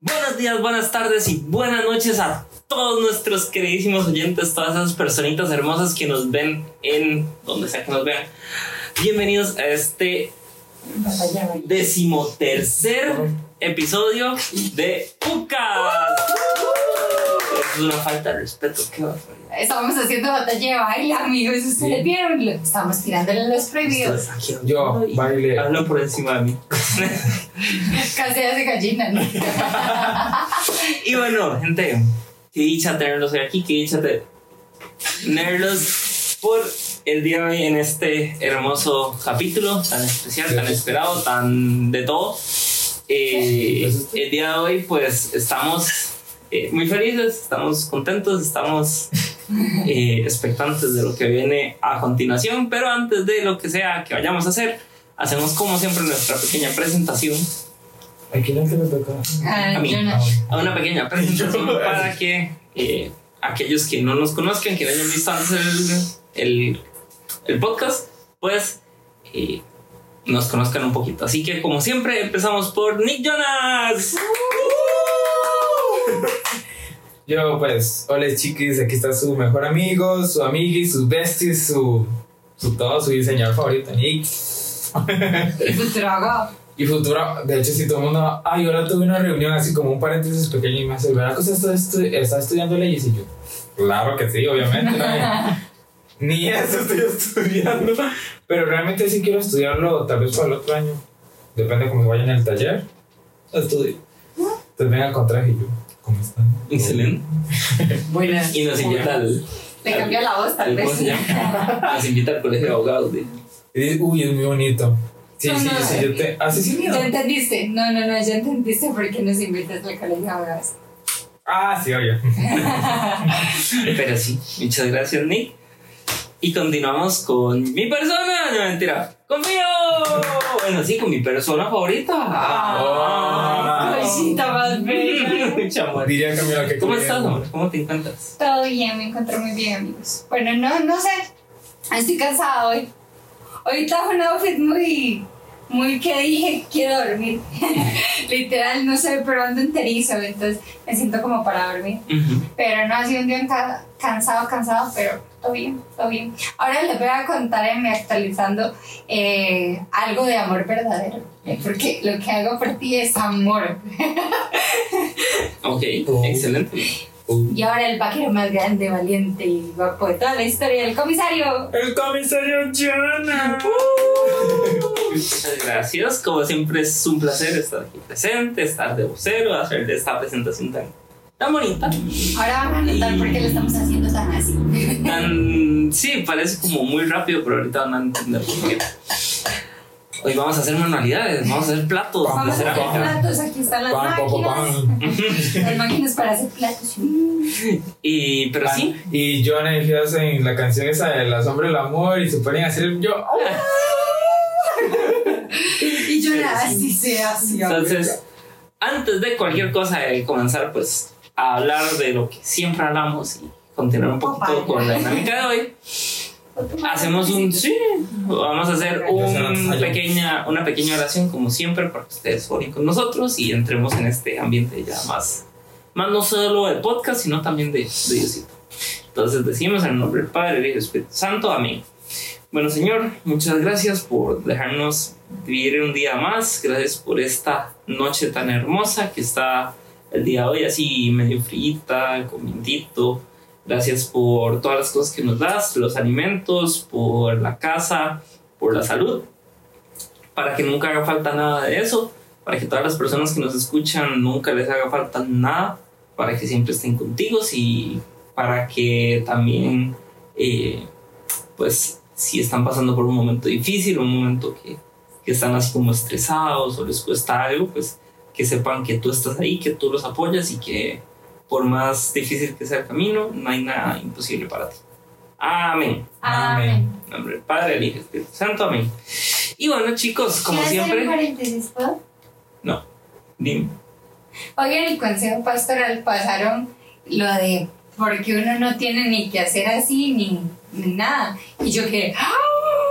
Buenos días, buenas tardes y buenas noches a todos nuestros queridísimos oyentes, todas esas personitas hermosas que nos ven en donde sea que nos vean. Bienvenidos a este decimotercer episodio de Cucas. Es una falta de respeto, qué barbaridad. Estábamos haciendo batalla de baile, amigos. Ustedes vieron, Lo- estábamos tirándole los prohibidos. Aquí Yo, baile. Hablan por encima de mí. Casi hace gallina, ¿no? Y bueno, gente, qué dicha tenerlos aquí, qué dicha tenerlos por el día de hoy en este hermoso capítulo tan especial, tan esperado, tan de todo. Eh, el día de hoy, pues estamos eh, muy felices, estamos contentos, estamos eh, expectantes de lo que viene a continuación, pero antes de lo que sea que vayamos a hacer, hacemos como siempre nuestra pequeña presentación ¿A quién es que me toca? Ah, A mí. no. a una pequeña presentación para que eh, aquellos que no nos conozcan, que no hayan visto antes el, el, el podcast, pues eh, nos conozcan un poquito. Así que, como siempre, empezamos por Nick Jonas. Yo, pues, hola chiquis, aquí está su mejor amigo, su amigui, sus besties, su, su todo, su diseñador favorito, Nick. Y Futurogo. Y futuro, de hecho, si todo el mundo, ay, ahora tuve una reunión así como un paréntesis pequeño y me hace, ¿verdad que usted está, está estudiando leyes? Y yo, claro que sí, obviamente. ¿no? Ni eso estoy estudiando. Pero realmente sí quiero estudiarlo, tal vez para el otro año. Depende de cómo vaya en el taller. Estudio. Entonces venga con traje y yo, ¿cómo están? Excelente. Buenas. Y nos invita al. Le cambió la voz, tal al- vez. ¿Cómo se llama? Nos invita al colegio de abogados. de- dice, uy, es muy bonito. Sí, No, sí, no, sí, yo te. Ah, sí, sí, miedo. ¿Ya entendiste? No, no, no, ya entendiste por qué nos invitas al colegio de abogados. Ah, sí, oye. Pero sí, muchas gracias, Nick. Y continuamos con mi persona. No, mentira. ¡Conmigo! Bueno, sí, con mi persona favorita. Ah. Cosita más bella. Diría Camila que ¿Cómo estás, amor? ¿Cómo te encuentras? Todo bien, me encuentro muy bien, amigos. Bueno, no, no sé. Estoy cansada hoy. Hoy trajo un outfit muy, muy que dije, quiero dormir. Literal, no sé, pero ando enterizo, entonces me siento como para dormir. Pero no ha sido un día ca- cansado, cansado, pero todo bien, todo bien. Ahora les voy a contar en mi actualizando eh, algo de amor verdadero. eh, Porque lo que hago por ti es amor. Ok, Oh. excelente. Uh. Y ahora el vaquero más grande, valiente y guapo de toda la historia, el comisario. El comisario Jonah. Muchas gracias. Como siempre es un placer estar aquí presente, estar de vocero, hacer de esta presentación tan, tan bonita. Ahora van a notar por qué lo estamos haciendo tan así. Tan, sí, parece como muy rápido, pero ahorita van a entender por qué. Hoy vamos a hacer manualidades, vamos a hacer platos Vamos a hacer platos, aquí están las pam, máquinas. Las máquinas para hacer platos. Y, pero sí, Y Jonah y Fias en la canción esa de La sombra del amor y se ponen a hacer yo. Y yo era así sea, así. Entonces, antes de cualquier cosa de comenzar, pues, a hablar de lo que siempre hablamos y continuar un poquito con la dinámica de hoy, hacemos un sí, vamos a hacer un pequeña, una pequeña oración como siempre para que ustedes oren con nosotros y entremos en este ambiente ya más, más no solo de podcast, sino también de, de Diosito. Entonces decimos en el nombre del Padre, del del Espíritu Santo, amén. Bueno, Señor, muchas gracias por dejarnos vivir un día más. Gracias por esta noche tan hermosa que está el día de hoy así medio frita, con vientito. Gracias por todas las cosas que nos das, los alimentos, por la casa, por la salud. Para que nunca haga falta nada de eso. Para que todas las personas que nos escuchan nunca les haga falta nada. Para que siempre estén contigo y para que también, eh, pues, si están pasando por un momento difícil, un momento que, que están así como estresados o les cuesta algo, pues que sepan que tú estás ahí, que tú los apoyas y que por más difícil que sea el camino, no hay nada imposible para ti. Amén. Amén. En nombre del Padre, del Hijo y Espíritu Santo. Amén. Y bueno, chicos, como ¿Quiero hacer un siempre. paréntesis, ¿puedo? No, dime. Hoy en el consejo pastoral pasaron lo de porque uno no tiene ni que hacer así ni, ni nada. Y yo que, ¡ah!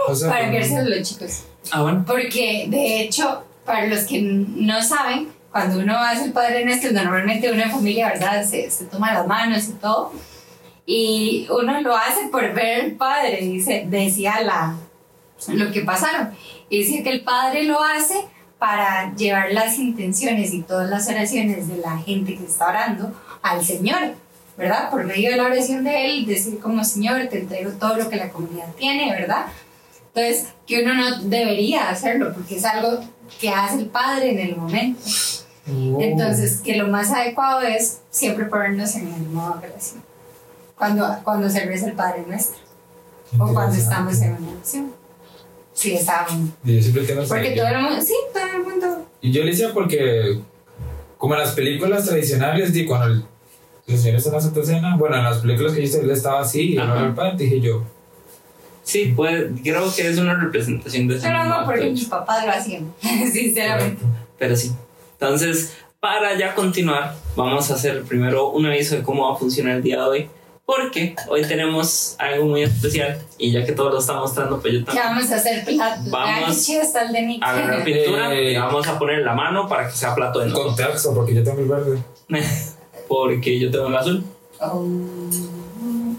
O sea, para a los chicos. Ah, bueno. Porque de hecho para los que no saben, cuando uno hace el Padre Nuestro, normalmente uno en familia, ¿verdad? Se, se toma las manos y todo. Y uno lo hace por ver al Padre, dice, decía la, lo que pasaron. Y dice que el Padre lo hace para llevar las intenciones y todas las oraciones de la gente que está orando al Señor, ¿verdad? Por medio de la oración de Él, decir como Señor, te entrego todo lo que la comunidad tiene, ¿verdad? Entonces, que uno no debería hacerlo porque es algo que hace el Padre en el momento. Oh. Entonces, que lo más adecuado es siempre ponernos en el modo de oración. Cuando, cuando se reza el Padre Nuestro. O cuando estamos en una oración. Sí, estamos. Y yo siempre tengo Porque todo el mundo, sí, todo el mundo. Y yo le decía porque, como en las películas tradicionales, di cuando el, el Señor está en la Santa Cena, bueno, en las películas que yo hice, él estaba así, y Ajá. era el padre, dije yo, Sí, pues creo que es una representación de ese Pero no, porque mis papás lo hacían, sinceramente. Pero sí. Entonces, para ya continuar, vamos a hacer primero un aviso de cómo va a funcionar el día de hoy. Porque hoy tenemos algo muy especial y ya que todo lo está mostrando, pues yo ¿Qué también vamos a hacer? Plato. Vamos qué de Nick. agarrar pintura Eh. y vamos a poner la mano para que sea plato de texto, porque yo tengo el verde. porque yo tengo el azul. Oh.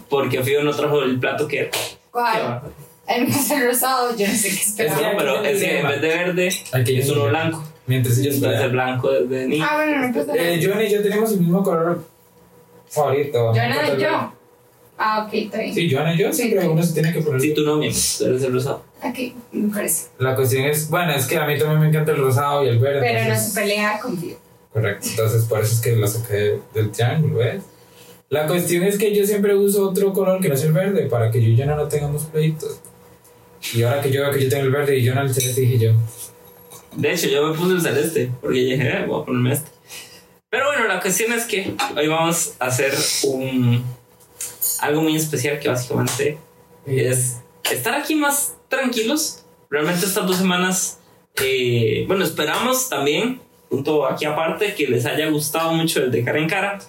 Porque Fío no trajo el plato que era. ¿Cuál? El es el rosado, yo no sé qué Es esperaba. que, pero es que en vez de verde Aquí es uno blanco. Mientras ellos Entonces el blanco es de Nick. Ah, bueno, no nada. Eh, Johnny y yo tenemos el mismo color favorito. Yo no, yo. Ah, ok, está bien. Sí, Johnny y yo siempre uno se tiene que poner. Si tú no, mi tú eres el rosado. Ok, me parece. La cuestión es, bueno, es que a mí también me encanta el rosado y el verde. Pero no entonces- se pelea contigo. Correcto, entonces por eso es que lo saqué del triángulo, ¿ves? La cuestión es que yo siempre uso otro color que no es el verde para que yo y Jonah no tengamos pleitos. Y ahora que yo veo que yo tengo el verde y Jonah el celeste, dije yo, De hecho, yo me puse el celeste porque dije, eh, voy a ponerme este. Pero bueno, la cuestión es que hoy vamos a hacer un algo muy especial que básicamente es estar aquí más tranquilos. Realmente estas dos semanas, eh, bueno, esperamos también, punto aquí aparte, que les haya gustado mucho el de cara en cara.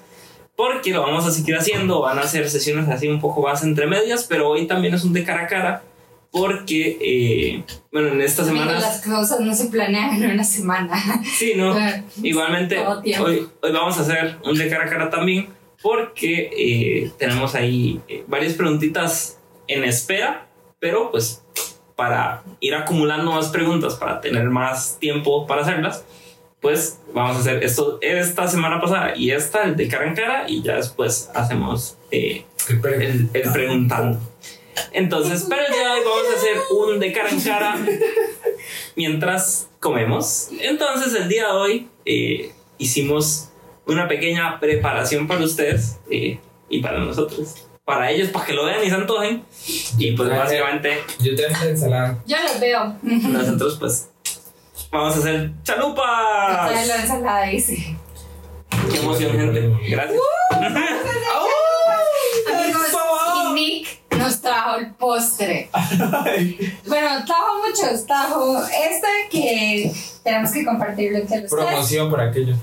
Porque lo vamos a seguir haciendo, van a ser sesiones así un poco más entre medias, pero hoy también es un de cara a cara. Porque, eh, bueno, en estas Amigos, semanas... Las cosas no se planean en una semana. Sí, ¿no? Igualmente, hoy, hoy vamos a hacer un de cara a cara también, porque eh, tenemos ahí eh, varias preguntitas en espera, pero pues para ir acumulando más preguntas, para tener más tiempo para hacerlas, pues vamos a hacer esto esta semana pasada y esta, el de cara en cara, y ya después hacemos eh, el el, preguntando. Entonces, pero el día de hoy vamos a hacer un de cara en cara mientras comemos. Entonces, el día de hoy eh, hicimos una pequeña preparación para ustedes eh, y para nosotros. Para ellos, para que lo vean y se antojen. Y pues básicamente Yo tengo la ensalada. Yo los veo. nosotros pues vamos a hacer Trae la chalupas. ensalada, dice. Qué emoción, gente. Gracias. Amigos, y Nick nos trajo el postre. Bueno, trajo muchos. Trajo este que tenemos que compartirlo entre los tres. Promoción por aquello.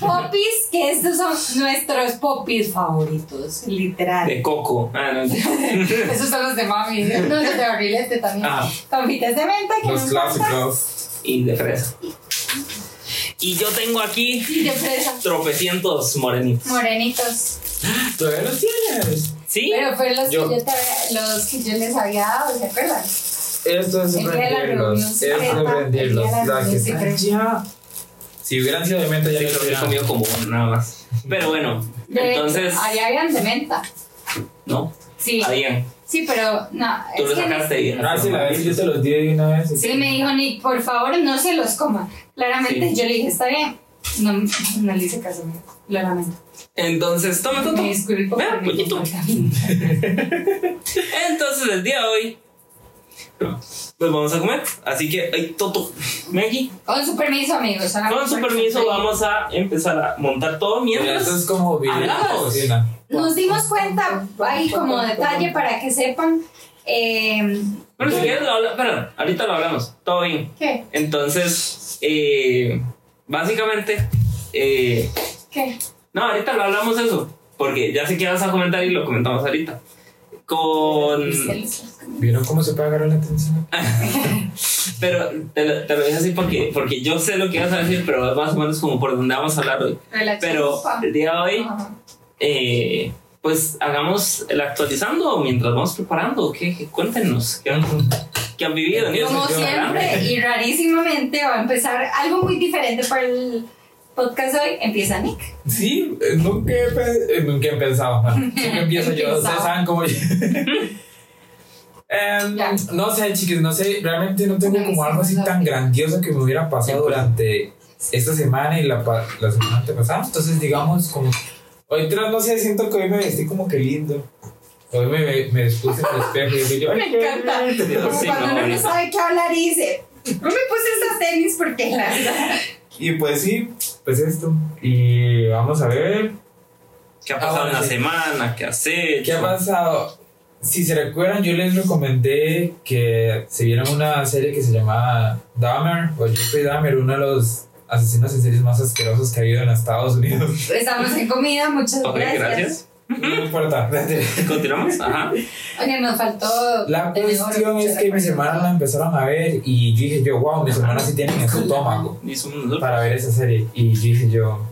Popis, que estos son nuestros popis favoritos, literal. De coco. Ah, no. Esos son los de mami. No, los de barrilete también. Ah. Confites de menta que Los clásicos. Y de fresa. Y yo tengo aquí Y de fresa. tropecientos morenitos. Morenitos. ¿Todavía los tienes? ¿Sí? Pero fueron los, Yo- que yo te los que yo les había dado, ¿se acuerdan? Esto es rendirlos. reunión Es rendirlos. la que. Si hubieran sido de menta, ya Sí, lo hubieran. comido como uno nada más. Pero bueno, De entonces. allá habían de menta. No, Sí. habían. Sí, pero no. Tú es lo que sacaste y Ah, sí, la vez yo te los di de una vez. Sí, me dijo Nick, por favor no se los coma. Claramente Sí. yo le dije, está bien. No, no le hice caso. Lo lamento. Entonces, toma. Me disculpo Vea. Entonces, el día de hoy. Pues vamos a comer. Así que, ay, Toto, aquí. Con su permiso, amigos. Con su permiso, vamos a empezar a montar todo mientras. Esto es como vivir Nos dimos cuenta, ahí como detalle para que sepan. Eh, Bueno, si quieres, lo habla- perdón, ahorita lo hablamos. Todo bien. ¿Qué? Entonces, eh, básicamente, eh, ¿Qué? no, ahorita lo hablamos eso, porque ya sé que vas a comentar y lo comentamos ahorita. con... ¿Vieron cómo se puede agarrar la atención? Pero te lo, te lo dije así porque, porque yo sé lo que vas a decir, pero más o menos como por donde vamos a hablar hoy. Pero el día de hoy, eh, pues hagamos el actualizando mientras vamos preparando. ¿Qué? Cuéntenos, ¿qué han, qué han vivido? en Como siempre, y rarísimamente va a empezar algo muy diferente para el podcast hoy. Empieza Nick. Sí, nunca he, nunca he pensado. Siempre empiezo yo. Ustedes saben cómo yo. Ya. no sé, chicos, no sé. Realmente no tengo como algo así tan grandioso que me hubiera pasado durante esta semana y la, la semana antepasada. Entonces, digamos, como. Hoy, tras, no sé, siento que hoy me vestí como que lindo. Hoy me, me, me puse en el espejo y digo yo, Me "Ay, qué encanta. bonito". Como Sí, cuando no, uno sabe qué hablar y dice, no me puse esas tenis porque la verdad. Y pues sí, pues esto. Y vamos a ver. ¿Qué ha pasado Ah, en la sí. semana? ¿Qué has hecho? ¿Qué ha pasado? Si se recuerdan, yo les recomendé que se vieran una serie que se llamaba Dahmer o Jeffrey Dahmer, uno de los asesinos en series más asquerosos que ha habido en Estados Unidos. Estamos en comida, muchas Ok, gracias. gracias. No importa. Continuamos. Ajá. Oye, nos faltó. La cuestión es que mis hermanas la empezaron a ver y yo dije yo, wow, mis hermanas sí tienen ese estómago para ver esa serie. Y yo dije yo,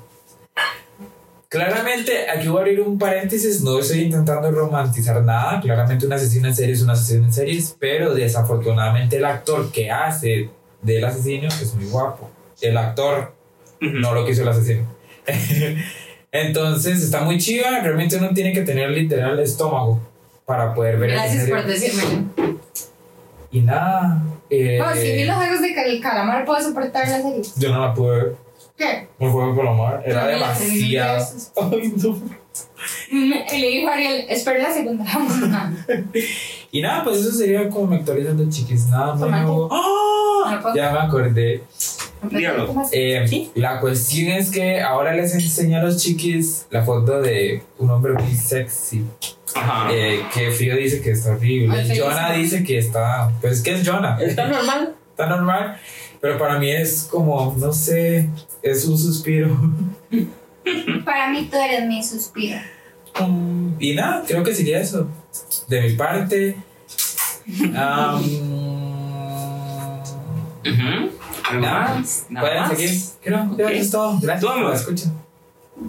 claramente aquí voy a abrir un paréntesis, no estoy intentando romantizar nada, claramente un asesino en serie es un asesino en series, pero desafortunadamente el actor que hace del asesino es muy guapo. El actor, no lo que hizo el asesino. Entonces está muy chiva, realmente uno tiene que tener literal el estómago para poder ver Gracias por decírmelo. Y nada. eh, No, si vi los juegos de cal- calamar, puedo soportar la serie. Yo no la pude ver. ¿Qué? El juego con la mar era No, demasiado. Ay, no. Y le dijo a Ariel, espera la segunda. Y nada, pues eso sería como me actualizan de chiquis. Nada nuevo. ¡Ah! No Ya me acordé. Eh, Sí. La cuestión es que ahora les enseño a los chiquis la foto de un hombre muy sexy. Ajá. eh, que Frío dice que está horrible. Ay. Jonah dice que está. Pues que es Jonah. ¿Está normal? Está normal. Pero para mí es como, no sé, es un suspiro. Para mí tú eres mi suspiro. Y nada, creo que sería eso. De mi parte. ¿Algo Nada. más? Nada Pueden más. seguir. Creo, que eso es todo. Gracias la escucha.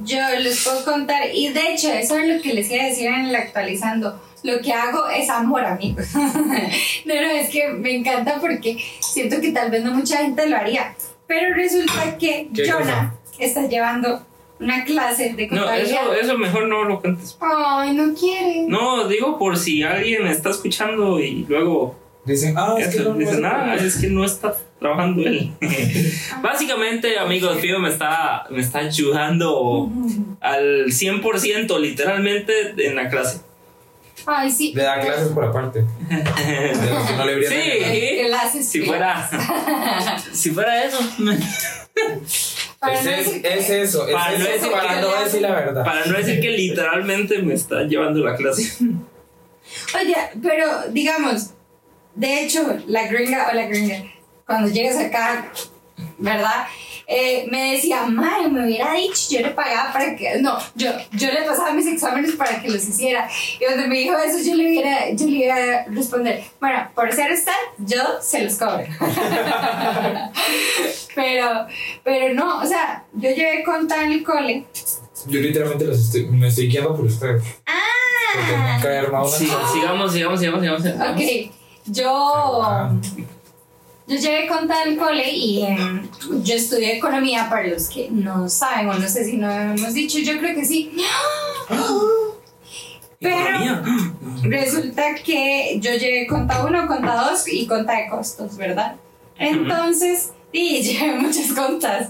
Yo les puedo contar, y de hecho, eso es lo que les iba a decir en el actualizando. Lo que hago es amor, amigos. no, no, es que me encanta porque siento que tal vez no mucha gente lo haría. Pero resulta que ¿Qué Jonah está llevando una clase de No, contabilidad. eso, eso mejor no lo cuentes. Ay, no quiere. No, digo por si alguien está escuchando y luego Dicen, ah, es que no dicen, no ah, cómo". es que no está trabajando él. Básicamente, amigos, Fío me está, me está ayudando al 100%, literalmente, en la clase. Ay, sí. Le da clases por aparte. Que no le Sí. Clases. Si fuera, si fuera eso. Es, no es, decir que- es eso, es Para no decir para que- no decir la verdad. Para no decir que literalmente me está llevando la clase. Oye, pero digamos, de hecho, la gringa o la gringa, cuando llegas acá, ¿verdad? Eh, me decía, Mae, me hubiera dicho, yo le pagaba para que. No, yo, yo le pasaba mis exámenes para que los hiciera. Y cuando me dijo eso, yo le hubiera, yo le iba a responder, bueno, por ser usted, yo se los cobro. pero, pero no, o sea, yo llevé conta en el cole. Yo literalmente los estoy, me estoy guiando por ustedes. Porque Ah, nunca he armado una Sí, sigamos, sigamos, sigamos. sigamos. Ok, yo, yo llevé conta del cole y em, yo estudié economía para los que no saben o no sé si no hemos dicho, yo creo que sí. Pero resulta que yo llevé conta 1, conta 2 y conta de costos, ¿verdad? Entonces, sí, llevé muchas contas.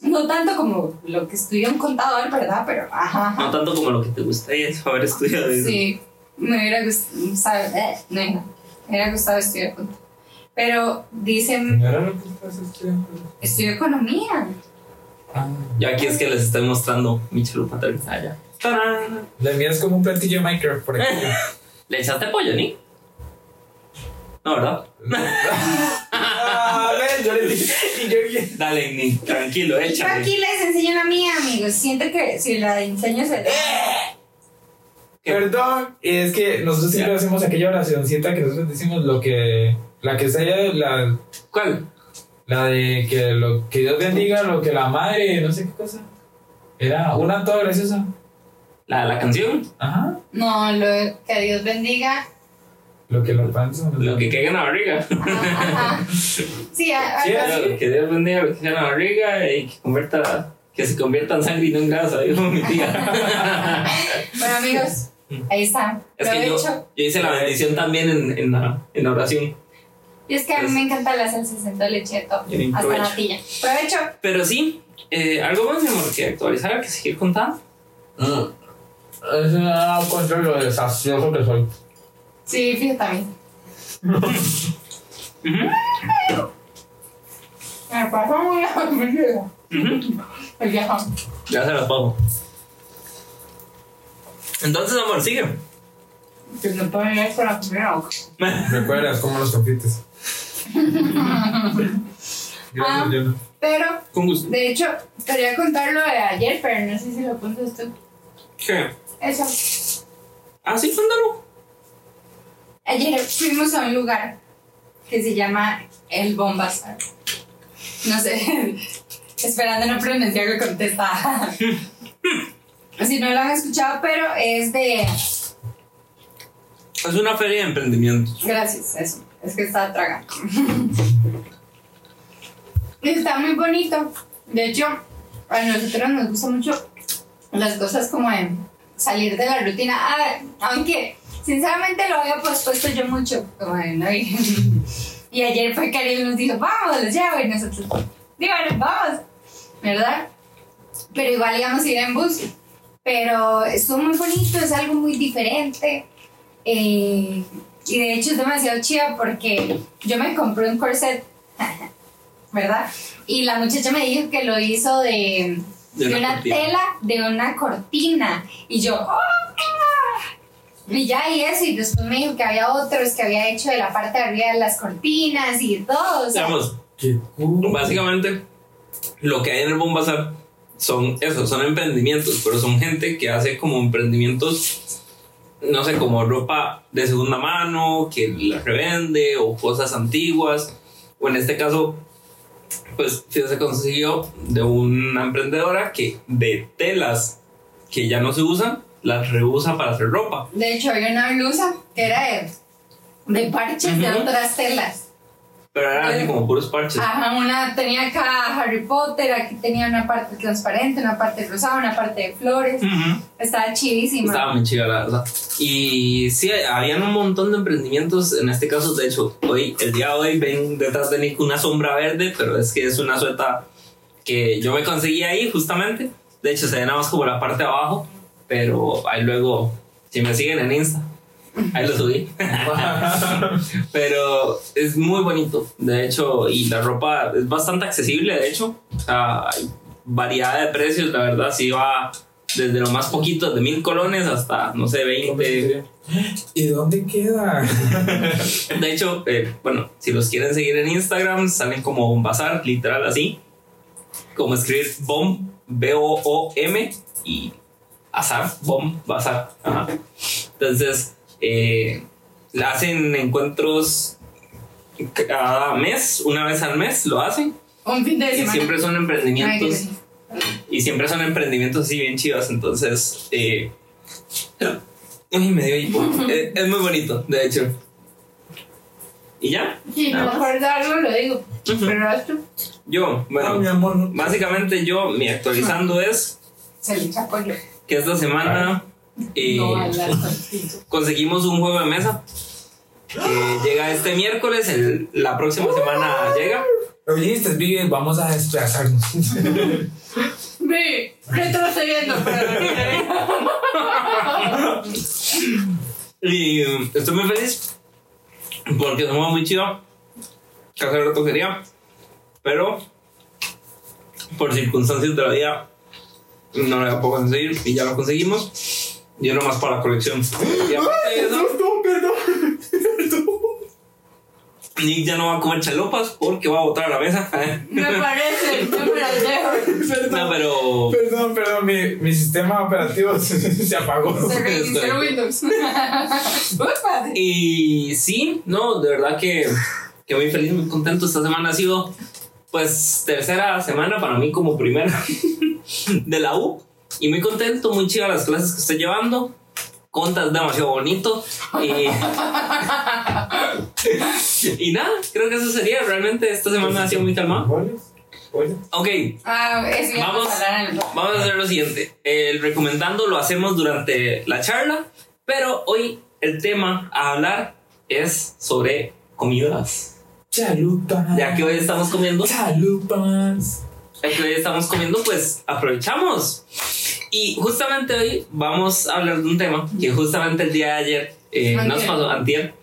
No tanto como lo que estudia un contador, ¿verdad? Pero, ajá. ajá. No tanto como lo que te gustaría haber estudiado. Sí, me hubiera gustado, eh, no, no, me hubiera gustado estudiar conta. Pero dicen, ¿No era lo que estás estudiando? estudio economía. Ah. Y aquí es que les estoy mostrando mi chalupa allá. ¡Tarán! La mía es como un platillo de Minecraft por aquí. ¿Le echaste pollo, ni? No, ¿verdad? ah, ven, yo le dije. Y yo dije. Dale, ni, tranquilo, Yo échale. aquí les enseño la mía, amigos. Siento que si la enseño se... ¿Qué? Perdón, es que nosotros siempre Ya. hacemos aquella oracióncita que nosotros decimos lo que. La que está allá, la, ¿Cuál? la de que lo que Dios bendiga, lo que la madre, no sé qué cosa. Era una toda graciosa. La, la canción. Ajá. No, lo que Dios bendiga. Lo que la panza. Lo que caiga en la barriga. Ajá, ajá. Sí, a- algo Sí, que Dios bendiga lo que caiga en la barriga y que convierta. Que se convierta en sangre y no en grasa, dijo mi tía. Bueno, amigos, ahí está. Es que yo, yo hice la bendición también en, en, la, en la oración. Y es que a mí me encanta la salsa de leche de todo. Bien, Hasta provecho. natilla. Provecho. Pero sí, eh, algo más, mi amor, que actualizar, que seguir contando. Es una contra lo desastroso que soy. Sí, fíjate a mí. Ujú, Me pasó ujú. El viajón. Ya se las paso. Entonces, amor, sigue. Que no puedo ir con la primera boca. Recuerdas como los confites. Ah. Yo no. Pero, Con gusto. de hecho, quería contar lo de ayer, pero no sé si lo cuentas tú. ¿Qué? Eso. Ah, sí, cuéntalo. Ayer fuimos a un lugar que se llama El Bombazar. No sé, esperando no pronunciarlo contesta. si no lo han escuchado, pero es de... Es una feria de emprendimientos. Gracias, eso. Es que estaba tragando. Está muy bonito. De hecho, a nosotros nos gusta mucho las cosas como de salir de la rutina. Ah, aunque, sinceramente, lo había pospuesto yo mucho. Como de, ¿no? y, y ayer fue que Ariel nos dijo, vamos, los llevo. Y nosotros, digo, bueno, vamos. ¿Verdad? Pero igual íbamos a ir en bus. Pero estuvo muy bonito, es algo muy diferente. Eh, y de hecho es demasiado chido porque yo me compré un corset, ¿verdad? Y la muchacha me dijo que lo hizo de, De de una cortina. tela, de una cortina. Y yo, ¡oh! Y ya, y eso, y después me dijo que había otros que había hecho de la parte de arriba de las cortinas y todo. O sea, cool. básicamente, lo que hay en el Bombazar son eso, son emprendimientos, pero son gente que hace como emprendimientos, no sé, como ropa de segunda mano, que la revende, o cosas antiguas, o en este caso, pues se consiguió de una emprendedora que de telas que ya no se usan, las reusa para hacer ropa. de hecho, había una blusa que era de, de parches de otras telas. Pero eran así como puros parches. Ajá, una tenía acá Harry Potter, aquí tenía una parte transparente, una parte rosada, una parte de flores. Ujú. Estaba chidísima. Estaba muy chida, la verdad. Y sí, habían un montón de emprendimientos. En este caso, de hecho, hoy, el día de hoy, ven detrás de Nico una sombra verde, pero es que es una sueta que yo me conseguí ahí, justamente. De hecho, se ve nada más como la parte de abajo, pero ahí luego, si me siguen en Insta, ahí lo subí. pero es muy bonito, de hecho, y la ropa es bastante accesible, de hecho. Hay variedad de precios, la verdad, sí va desde lo más poquito, de mil colones hasta, no sé, 20. ¿Y dónde queda? De hecho, eh, bueno, si los quieren seguir en Instagram, salen como un bazar, literal así. Como escribir bomb, B-O-O-M y azar, bomb, bazar. Ajá. Entonces, eh, hacen encuentros cada mes, una vez al mes lo hacen. Un fin de Y semana. siempre son emprendimientos. Y siempre son emprendimientos así bien chidos. Entonces, eh, ay, me dio hipo. Eh, es muy bonito, de hecho. ¿Y ya? Sí, mejor algo lo digo. Pero esto Yo, Ah, mi bueno, amor, no. básicamente yo, mi actualizando es se le echa pollo. que esta semana eh, no conseguimos un juego de mesa. que llega este miércoles, el- la próxima semana llega. Oye, bien, vamos a desplazarnos. Ve, retrocediendo, pero Y um, estoy muy feliz porque es un juego muy chido. Que hace rato quería, pero por circunstancias de la vida no lo puedo conseguir y ya lo conseguimos. Y es nomás para la colección. Y aparte de eso, perdón. Nick ya no va a comer chalupas porque va a botar a la mesa. Me parece, yo me las dejo. No, pero. Perdón, perdón, mi, mi sistema operativo se apagó. Se reinició Windows. Y sí, no, de verdad que, que muy feliz, muy contento. Esta semana ha sido, pues, tercera semana para mí como primera de la U. Y muy contento, muy chida las clases que estoy llevando. Contas demasiado bonito. Y, y nada, creo que eso sería. Realmente esta semana ha sido muy calmada. Ok, Ah, ya Vamos. Vamos a hacer lo siguiente. El recomendando lo hacemos durante la charla, pero hoy el tema a hablar es sobre comidas. Chalupas. Ya que hoy estamos comiendo, Chalupas. Que hoy estamos comiendo, pues aprovechamos. Y justamente hoy vamos a hablar de un tema que justamente el día de ayer eh, nos pasó, antier,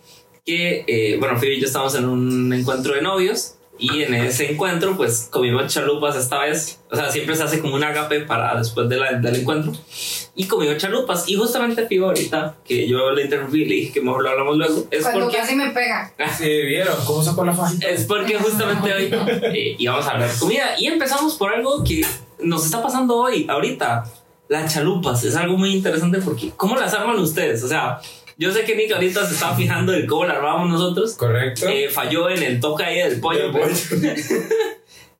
que, eh, bueno, Phoebe y yo estamos en un encuentro de novios y en ese encuentro pues comimos chalupas esta vez, o sea, siempre se hace como un agape para después de la- del encuentro y comimos chalupas y justamente Phoebe ahorita, que yo le interrumpí y le dije que mejor lo hablamos luego, es Cuando porque... casi me pega. Sí, vieron cómo sacó la fajita. Es porque justamente hoy eh, íbamos a hablar de comida y empezamos por algo que nos está pasando hoy, ahorita. Las chalupas es algo muy interesante porque ¿cómo las arman ustedes? O sea, yo sé que Nick ahorita se está fijando en cómo la armamos nosotros. Correcto. Eh, falló en el toque ahí del pollo. Del pero- pollo.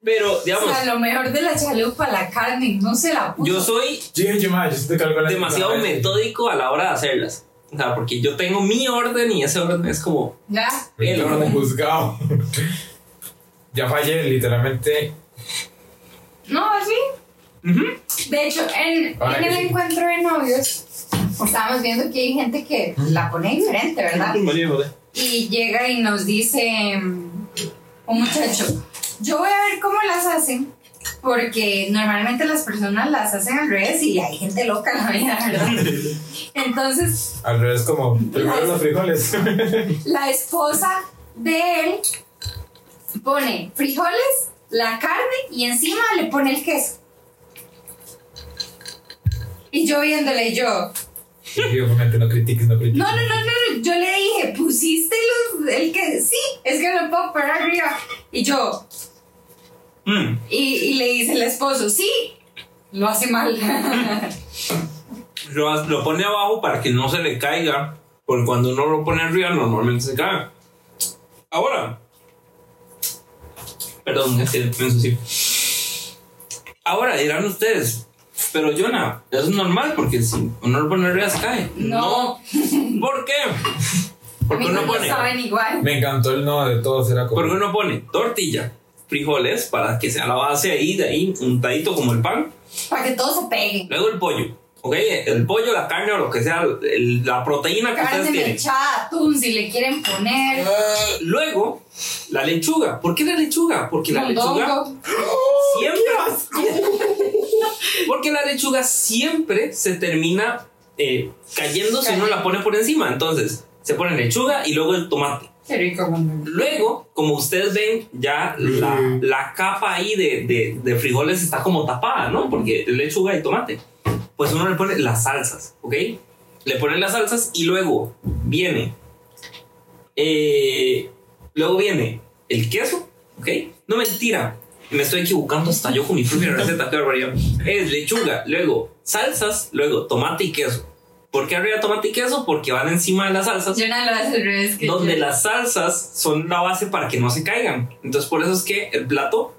Pero, O digamos, sea, lo mejor de la chalupa, la carne, no se la puso. yo soy yo, yo te la demasiado metódico a la hora de hacerlas. O sea, porque yo tengo mi orden y ese orden es como ¿Ya? el orden. juzgado. ya fallé, literalmente. No, así. De hecho, en, en el sí. encuentro de novios, estábamos viendo que hay gente que la pone diferente, ¿verdad? Y llega y nos dice mm, un muchacho, yo voy a ver cómo las hacen, porque normalmente las personas las hacen al revés y hay gente loca en la vida, ¿verdad? Entonces, Al revés, como primero los frijoles. la esposa de él pone frijoles, la carne y encima le pone el queso. Y yo viéndole yo, Y obviamente no critiques, no critiques. no, no, no, no, no, yo le dije, pusiste los, el que, sí, es que lo puedo poner arriba. Y yo, Mm. y, y le dice el esposo, sí, lo hace mal. lo, lo pone abajo para que no se le caiga. Porque cuando uno lo pone arriba, normalmente se cae. Ahora. Perdón, es que me ensucié. Ahora dirán ustedes. Pero Jonah, eso es normal porque si uno lo pone arriba se cae. No. No. ¿Por qué? Porque uno pone. saben igual. Me encantó el no de todos, era como. Porque uno pone tortilla, frijoles para que sea la base ahí, de ahí, untadito como el pan. Para que todo se pegue. Luego el pollo. ¿Ok? El pollo, la carne o lo que sea, el- la proteína que ustedes Carne tienen. mechada, atún, si le quieren poner. Luego, la lechuga. ¿Por qué la lechuga? Porque la lechuga mondongo. siempre. Porque la lechuga siempre se termina eh, cayendo si uno la pone por encima. Entonces, se pone lechuga y luego el tomate. Qué rico mondongo. Luego, como ustedes ven, ya la, la capa ahí de, de- de frijoles está como tapada, ¿no? Porque lechuga y tomate. Pues uno le pone las salsas, ¿ok? Le pone las salsas y luego viene. eh, luego viene el queso, ¿ok? No mentira. Me estoy equivocando hasta yo con mi propia receta, qué barbaridad. Es lechuga, luego salsas, luego tomate y queso. ¿Por qué arriba tomate y queso? Porque van encima de las salsas Yo no lo hace al revés que donde yo. las salsas son la base para que no se caigan. Entonces por eso es que el plato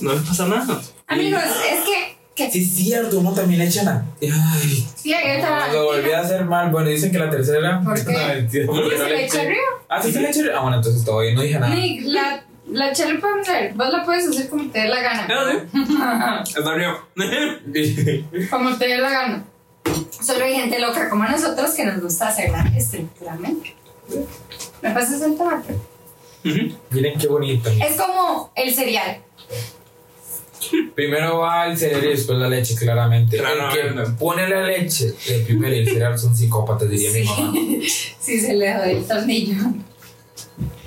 no le pasa nada. Amigos, es que. Que Sí, es cierto, uno también le echan a. Ay. sí. Lo volví a hacer mal. Bueno, dicen que la tercera. ¿Por qué? No, mentira, ¿Cómo porque ¿Se no le le echa arriba? Ah, sí, se le echa. Ah, bueno, entonces todo bien, no dije nada. Nick, la, la chalupa, vamos a ver, vos la puedes hacer como te dé la gana. Claro, sí. Está bien. como te dé la gana. Solo hay gente loca como nosotros que nos gusta hacerla estructuralmente. ¿Me pasas el tomate? Ujú. Miren qué bonito. Es como el cereal. Primero va el cereal y después la leche, claramente. Claramente. El que pone la leche, el primero y el cereal son psicópatas, diría mi mamá. Si se le doy el tornillo.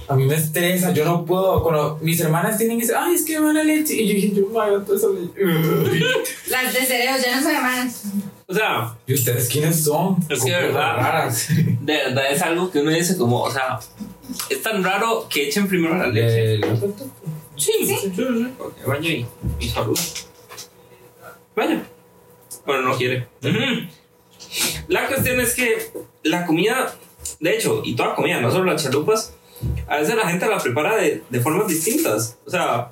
A mí me estresa, yo no puedo. Cuando mis hermanas tienen que decir, ay, es que va la leche. Y yo dije, yo me toda esa leche. Las de cereal ya no son hermanas. O sea, ¿Y ustedes quiénes son? Es que de verdad. Raras. de verdad es algo que uno dice como, o sea, es tan raro que echen primero la leche. El- Sí, sí, sí. sí. Ok, vaya y, y saluda. Vaya. Bueno, no quiere. La cuestión es que la comida, de hecho, y toda comida, no solo las chalupas, a veces la gente la prepara de, de formas distintas. O sea,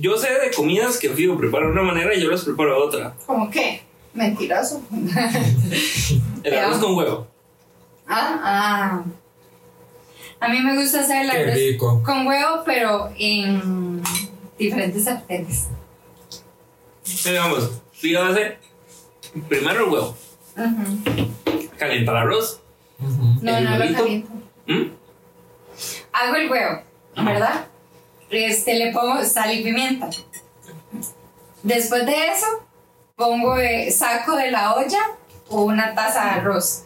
yo sé de comidas que Fido prepara de una manera y yo las preparo de otra. ¿Cómo qué? Mentiroso. El arroz con huevo. Ah, ah. A mí me gusta hacer el Qué arroz con huevo, pero en diferentes sartenes. Entonces, Fido hace primero el huevo, Ujú. calienta el arroz. No, ¿El no lo caliento. ¿Mm? Hago el huevo, ¿verdad? Este, le pongo sal y pimienta. Después de eso, pongo, eh, saco de la olla una taza de arroz.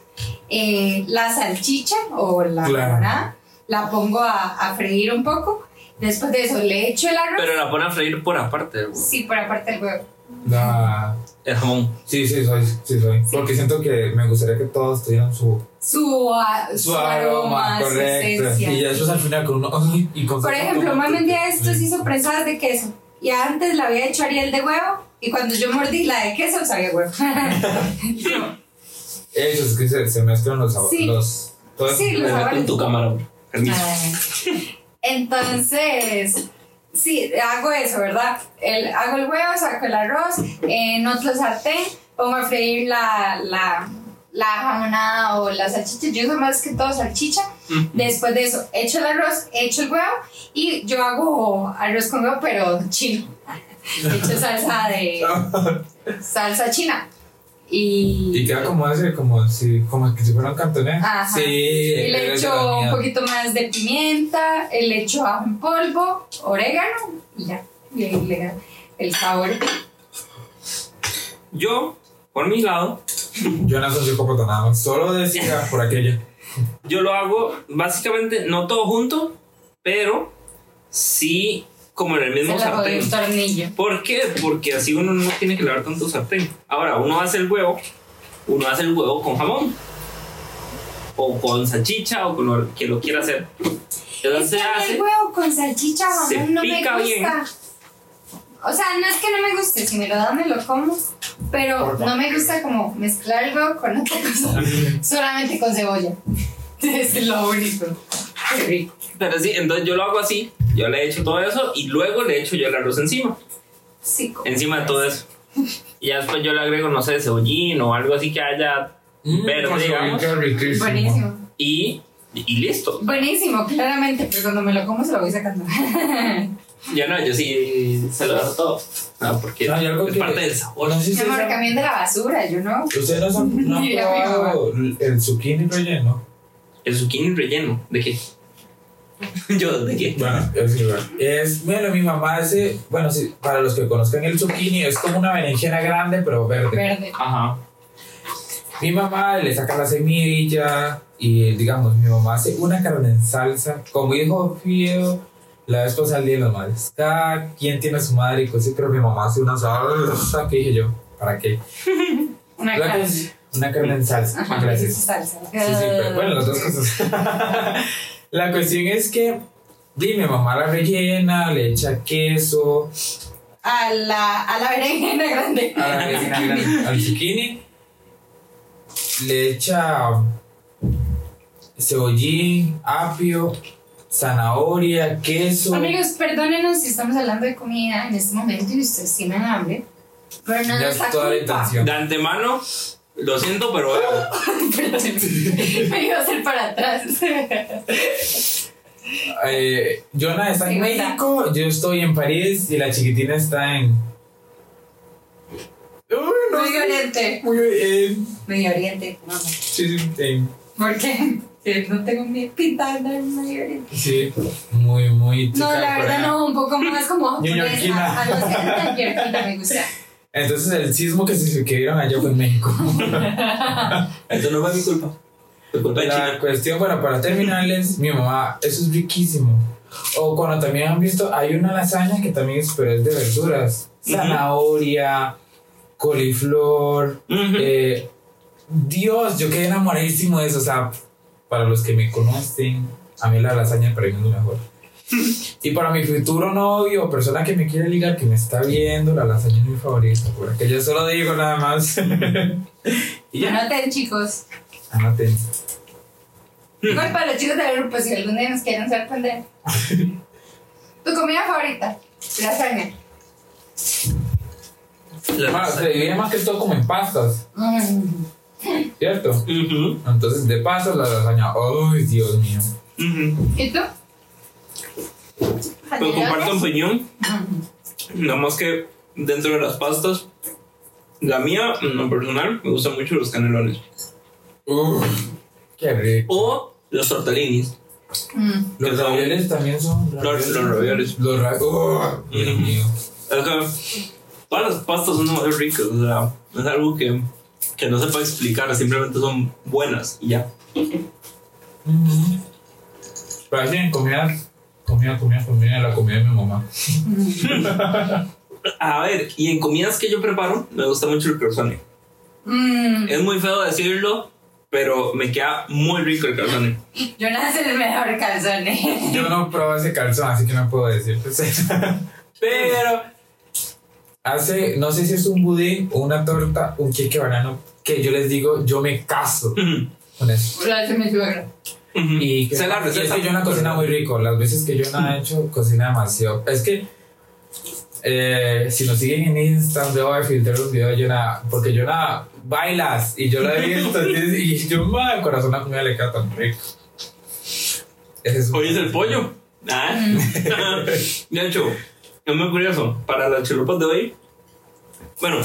Eh, la salchicha o la Claro. La pongo a, a freír un poco. Después de eso, le echo el arroz. Pero la pone a freír por aparte del huevo. Sí, por aparte el huevo. La- El jamón. Sí, sí, soy. Sí, soy. Porque siento que me gustaría que todos tuvieran su, Su, a- su aroma, su correcto. esencia. Y eso es al final con uno. y con Por ejemplo, mami un día estos hizo prensadas de queso. Y antes le había hecho Ariel de huevo. Y cuando yo mordí la de queso, sabía huevo. Eso es que se, se mezclan los sabores. Sí. Los, todo Sí, los sabores. en tu cámara. Permiso. Entonces, sí, hago eso, ¿verdad? El, hago el huevo, saco el arroz, en otro sartén pongo a freír la, la, la jamonada o la salchicha. Yo uso más que todo salchicha. Mm. Después de eso, echo el arroz, echo el huevo y yo hago arroz con huevo, pero chino. Echo salsa de salsa china. Y, Y queda como ese, como si, como que si fuera un cantonés. Ajá. Sí. y le echo un poquito más de pimienta, le echo ajo en polvo, orégano y ya. Y ahí le da el sabor. Yo, por mi lado, Yo no soy psicópata nada más. Solo decía por aquello. yo lo hago básicamente no todo junto, pero sí como en el mismo Se sartén. tornillo. ¿Por qué? Porque así uno no tiene que lavar tanto sartén. Ahora, uno hace el huevo, uno hace el huevo con jamón. O con salchicha o con lo que lo quiera hacer. Entonces Es que hace. el huevo con salchicha se jamón no me gusta. bien. O sea, no es que no me guste, si me lo dan me lo como, pero no me gusta como mezclar el huevo con otra cosa, solamente con cebolla. Es lo único. Qué rico. Pero sí, entonces yo lo hago así. Yo le echo todo eso y luego le echo yo el arroz encima. Sí, Encima de todo eso. Y ya después yo le agrego, no sé, cebollín o algo así que haya verde, Con su digamos. Buenísimo. Y, y listo. Buenísimo, claramente, pero cuando me lo como se lo voy sacando. Ya no, yo sí se lo dejo todo. Ah, porque No, algo es que- parte del sabor. No sé si cambien de la basura, yo no. ustedes no han, no han probado el zucchini relleno. El zucchini relleno. ¿De qué? yo, ¿de qué? Bueno, es igual. Es, bueno, mi mamá hace, bueno, sí, para los que conozcan el zucchini, es como una berenjena grande, pero verde. Verde. Ajá. Mi mamá le saca la semilla y, digamos, mi mamá hace una carne en salsa. Como dijo Fío, la vez pasada el día de las madres. Cada quien tiene a su madre y cosas, pero mi mamá hace una salsa que dije yo, ¿para qué? Una La carne. que una carne en salsa. Ajá, Gracias. salsa. Sí, sí, pero bueno, las dos cosas. la cuestión es que di, mi mamá la rellena, le echa queso, A la, a la berenjena grande. a la berenjena grande, al zucchini, le echa cebollín, apio, zanahoria, queso. Amigos, perdónenos si estamos hablando de comida en este momento y ustedes tienen hambre. Pero no Ya nos culpa. De antemano, lo siento, pero. Me iba a hacer para atrás. Eh, Jonah está en. México, yo estoy en París y la chiquitina está en. No Medio sé. Oriente. Muy. Medio Oriente, mamá. Sí, sí, ¿Por qué? Que no tengo ni pinta de Medio Oriente. sí, muy, muy. No, la verdad no, un poco más como Ñoñorquina. japonesa. Algo así, ñoñorquina me gusta. Entonces el sismo que se vieron allá fue en México. eso no fue mi culpa. Fue culpa de La China. cuestión, bueno, para terminarles, mi mamá, eso es riquísimo. O cuando también han visto, hay una lasaña que también es, pero es de verduras. Zanahoria, coliflor. Eh, Dios, yo quedé enamoradísimo de eso. O sea, para los que me conocen, A mí la lasaña para mí es lo mejor. Y para mi futuro novio o persona que me quiere ligar, que me está viendo, la lasaña es mi favorita. Porque yo solo digo nada más. y ya. Anoten, chicos. Anoten. Igual para los chicos del grupo, si algún día nos quieren sorprender. ¿Tu comida favorita? Lasaña. Ah, se divide más que todo como en pastas, Mm. ¿cierto? Ujú, Entonces, de pastas la lasaña. ¡Ay, Dios mío! ujú. ¿Y tú? Pues comparto opinión. Mm. Nada más que dentro de las pastas, la mía, en lo personal, me gustan mucho los canelones. Uf, ¡Qué rico! O los tortellinis. Mm. Los ravioles también son. Los, los ravioles. Los ravioles. ¡Oh, Dios Ujú. mío! Es que todas las pastas son muy ricas. O sea, es algo que, que no se puede explicar. Simplemente son buenas y ya. Ujú. Pero así en comida, comida, comida, la comida de mi mamá. A ver, y en comidas que yo preparo, me gusta mucho el croissant. Mm. Es muy feo decirlo, pero me queda muy rico el croissant. Jonas es el mejor calzón. ¿eh? Yo no pruebo ese calzón, así que no puedo decir. Pero hace, no sé si es un budín o una torta, un queque banano, que yo les digo, yo me caso con eso. Lo hace mi suegra. Y que, Sé la y es receta. que yo no cocina muy rico. Las veces que yo no he hecho, cocina demasiado. Es que eh, si nos siguen en Instagram, debo de filtrar los videos de Jonah, porque Jonah bailas y yo lo he visto. y yo, madre, el corazón, la comida le queda tan rico. Ese es Hoy es el pollo. Ah. de hecho, es muy curioso. Para las chalupas de hoy, bueno,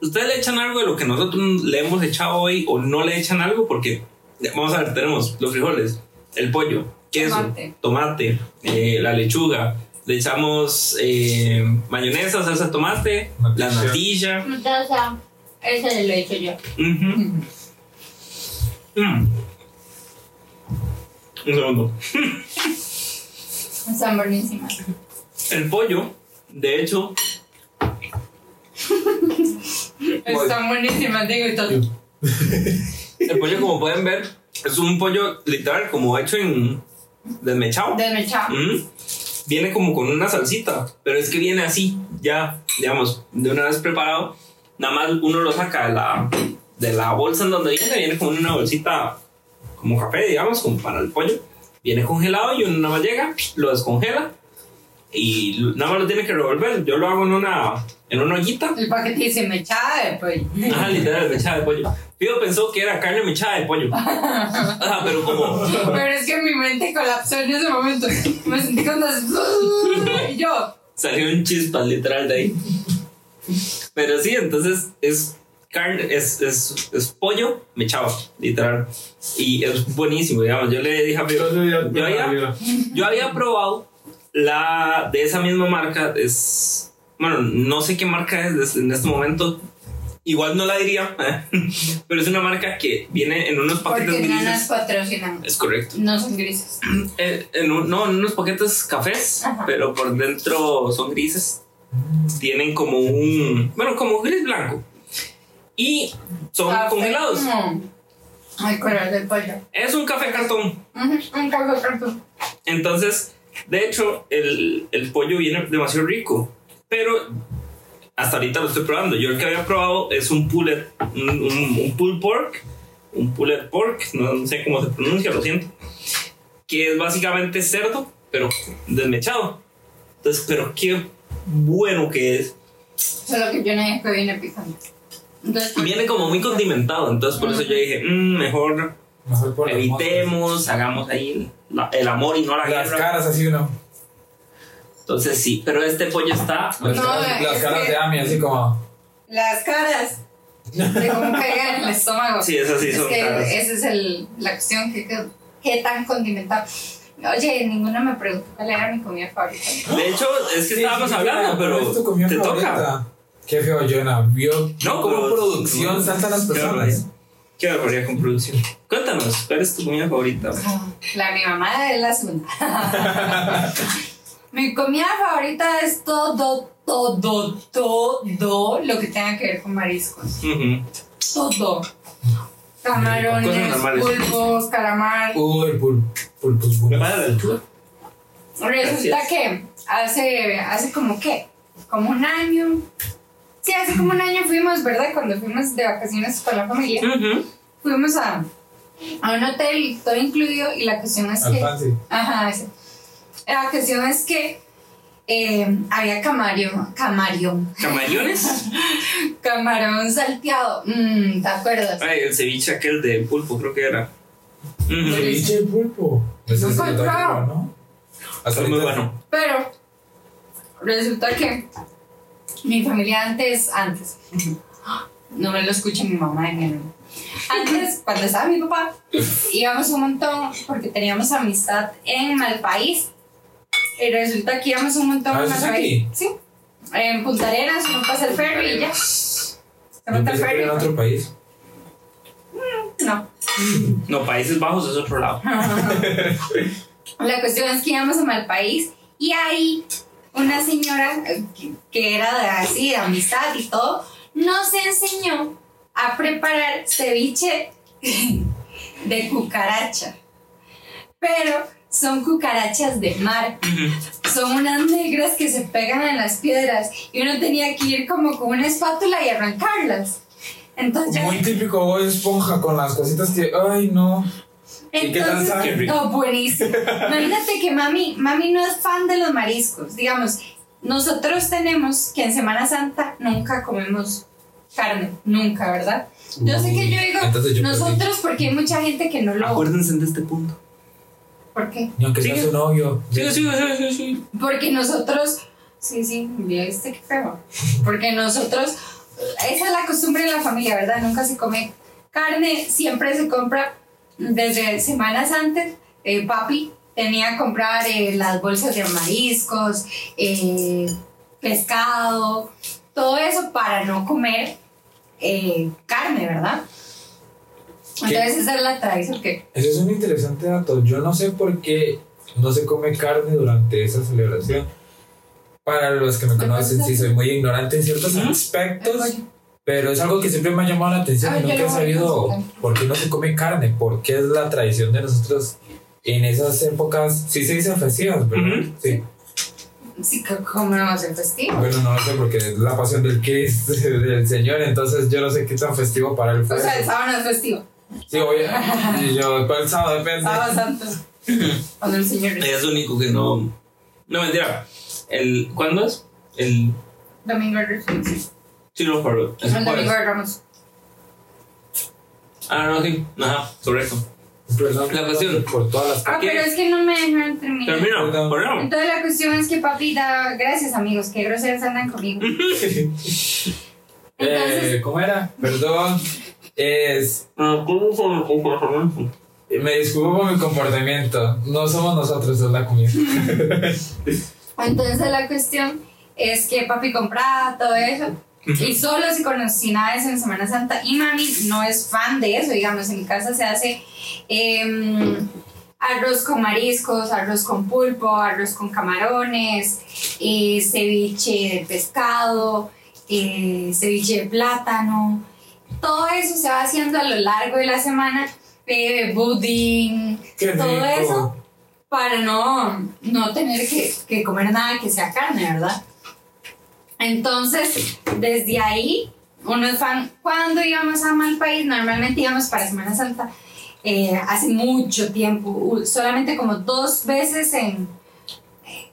ustedes le echan algo de lo que nosotros le hemos echado hoy o no le echan algo porque, vamos a ver, tenemos los frijoles, el pollo, queso, Tomate. tomate, eh, la lechuga. Le echamos eh, mayonesa, salsa de tomate, la Natilla. natilla. Entonces, ese lo he hecho yo. Mm. Un segundo. Están buenísimas. El pollo, de hecho, Están buenísimas, digo y todo. el pollo como pueden ver es un pollo literal como hecho en desmechado. Desmechado. Mm. Viene como con una salsita, pero es que viene así, ya, digamos, de una vez preparado. Nada más uno lo saca de la, de la bolsa en donde viene, viene como en una bolsita como café, digamos, como para el pollo. Viene congelado y uno nada más llega, lo descongela y nada más lo tiene que revolver. Yo lo hago en una, en una ollita. El paquete dice mechada de pollo. Ajá, literal, mechada de pollo. Pido pensó que era carne mechada de pollo. Ajá, pero como. Pero es que mi mente colapsó en ese momento. Me sentí cuando. Y yo. Salió un chispas literal de ahí. Pero sí, entonces es carne, es, es, es pollo mechado, literal. Y es buenísimo, digamos. Yo le dije a mi yo había, yo había probado la de esa misma marca. Es. Bueno, no sé qué marca es en este momento. Igual no la diría, pero es una marca que viene en unos paquetes Porque no nos grises. patrocinan. Es correcto. No son grises. Eh, en un- no, en unos paquetes cafés, Ajá. pero por dentro son grises. Tienen como un. Bueno, como gris blanco. Y son Café congelados. como- Ay, color del pollo. Es un café cartón. Un café cartón. Entonces, de hecho, el, el pollo viene demasiado rico. Pero hasta ahorita lo estoy probando. Yo el que había probado es un pulled, un, un, un pulled pork. Un pulled pork, no sé cómo se pronuncia, lo siento. Que es básicamente cerdo, pero desmechado. Entonces, pero qué bueno que es. Solo que yo no dije que viene picante. Entonces, Viene como muy condimentado. Entonces, por eso yo dije, "Mm, mejor Mejor por evitemos, hagamos ahí la- el amor y no la Las guerra. caras así uno. Entonces, sí, pero este pollo está. Las No, caras, las es caras que- de Ami, así como. Las caras. De cómo caiga en el estómago. Sí, esas sí es son que caras. esa es el, la cuestión. que que- ¿Qué tan condimentado? Oye, ninguno me preguntó cuál era mi comida favorita. De hecho, es que Sí, estábamos sí, hablando, pero ¿cuál es tu comida te favorita? toca. Qué feo, Jonah. Vio No, pero- producción saltan las personas. Qué barbaridad con producción. Cuéntanos, ¿cuál es tu comida favorita? La mi mamá es la segunda. mi comida favorita es todo, todo, todo lo que tenga que ver con mariscos. Todo. Camarones, pulpos, calamar. Uy, pul, pulpos, ¿Me pulpos. para la altura? Resulta Gracias. que hace, hace como qué, como un año. Sí, hace como un año fuimos, ¿verdad? Cuando fuimos de vacaciones con la familia, Ujú. fuimos a, a un hotel, todo incluido, y la cuestión es Al que. fancy. Ajá, ese. La cuestión es que eh, había camario, camario, ¿Camariones? camarón salteado. Mm, ¿Te acuerdas? Ay, el ceviche aquel de pulpo, creo que era. Ceviche de pulpo. Ese No es fue. ¿no? Hasta muy bueno. Pero resulta que mi familia antes, antes, no me lo escucha mi mamá y mi hermano. Antes, cuando estaba mi papá, íbamos un montón porque teníamos amistad en Malpaís. Y resulta que íbamos un montón Ah, a ¿eso es Malpaís. aquí? Sí. En Punta Arenas, uno pasa el ferry y ya. Se monta el ferry. en otro país. No. No, Países Bajos es otro lado. La cuestión es que íbamos a Malpaís y ahí una señora que, que era de así, de amistad y todo, nos enseñó a preparar ceviche de cucaracha. Pero son cucarachas de mar. Son unas negras que se pegan en las piedras y uno tenía que ir como con una espátula y arrancarlas. Entonces, Muy típico Bob Esponja con las cositas que. Ay, no. ¿Y qué tal Entonces, rico. no, buenísimo. Imagínate que mami, mami no es fan de los mariscos. Digamos, nosotros tenemos que en Semana Santa nunca comemos carne, nunca, ¿verdad? Yo sé que yo digo yo nosotros porque hay mucha gente que no lo. Acuérdense de este punto. ¿Por qué? Ni aunque sea Sigue. su novio. Sí, sí, sí, sí, sí. Porque nosotros. Sí, sí, viste qué feo. Porque nosotros. Esa es la costumbre de la familia, ¿verdad? Nunca se come carne, siempre se compra desde semanas antes. eh, papi tenía que comprar eh, las bolsas de mariscos, eh, pescado, todo eso para no comer carne, ¿verdad? Entonces esa es la tradición que... Eso es un interesante dato. Yo no sé por qué no se come carne durante esa celebración. Para los que me conocen, sí soy muy ignorante en ciertos aspectos, pero es algo que siempre me ha llamado la atención Ah, y nunca he sabido por qué no se come carne, por qué es la tradición de nosotros en esas épocas. Sí se dicen festivas, ¿verdad? Sí. Sí, que comemos el festivo. Bueno, no lo sé porque es la pasión del Cristo, del Señor, entonces yo no sé qué tan festivo para él O fue. sea, el sábado no es festivo. Sí, oye, y yo, para el sábado depende. Sábado santo. Cuando el Señor Es único que no. No, mentira. El, ¿Cuándo es? El. Domingo de Resurrección. Sí, no, pero. Es El domingo de Ramos. Ah, no, sí. Ajá, correcto. Perdón, La cuestión. por todas las Ah, pero es que no me dejaron terminar. Termina, Perdón. por eso. Entonces la cuestión es que papi da... Gracias amigos, qué groseros andan conmigo. Entonces, Eh, ¿Cómo era? Perdón. Es. Ah. Me disculpo por mi comportamiento. No somos nosotros, es la comida. entonces la cuestión es que papi compraba todo eso. Y solo si cocinaba eso en Semana Santa. Y mami no es fan de eso, digamos. En mi casa se hace em, arroz con mariscos, arroz con pulpo, arroz con camarones, eh, ceviche de pescado, eh, ceviche de plátano. Todo eso se va haciendo a lo largo de la semana. eh, budín, todo eso para no, no tener que, que comer nada que sea carne, ¿verdad? Entonces, desde ahí, uno es fan. Cuando íbamos a Malpaís, normalmente íbamos para Semana Santa, eh, hace mucho tiempo, solamente como dos veces en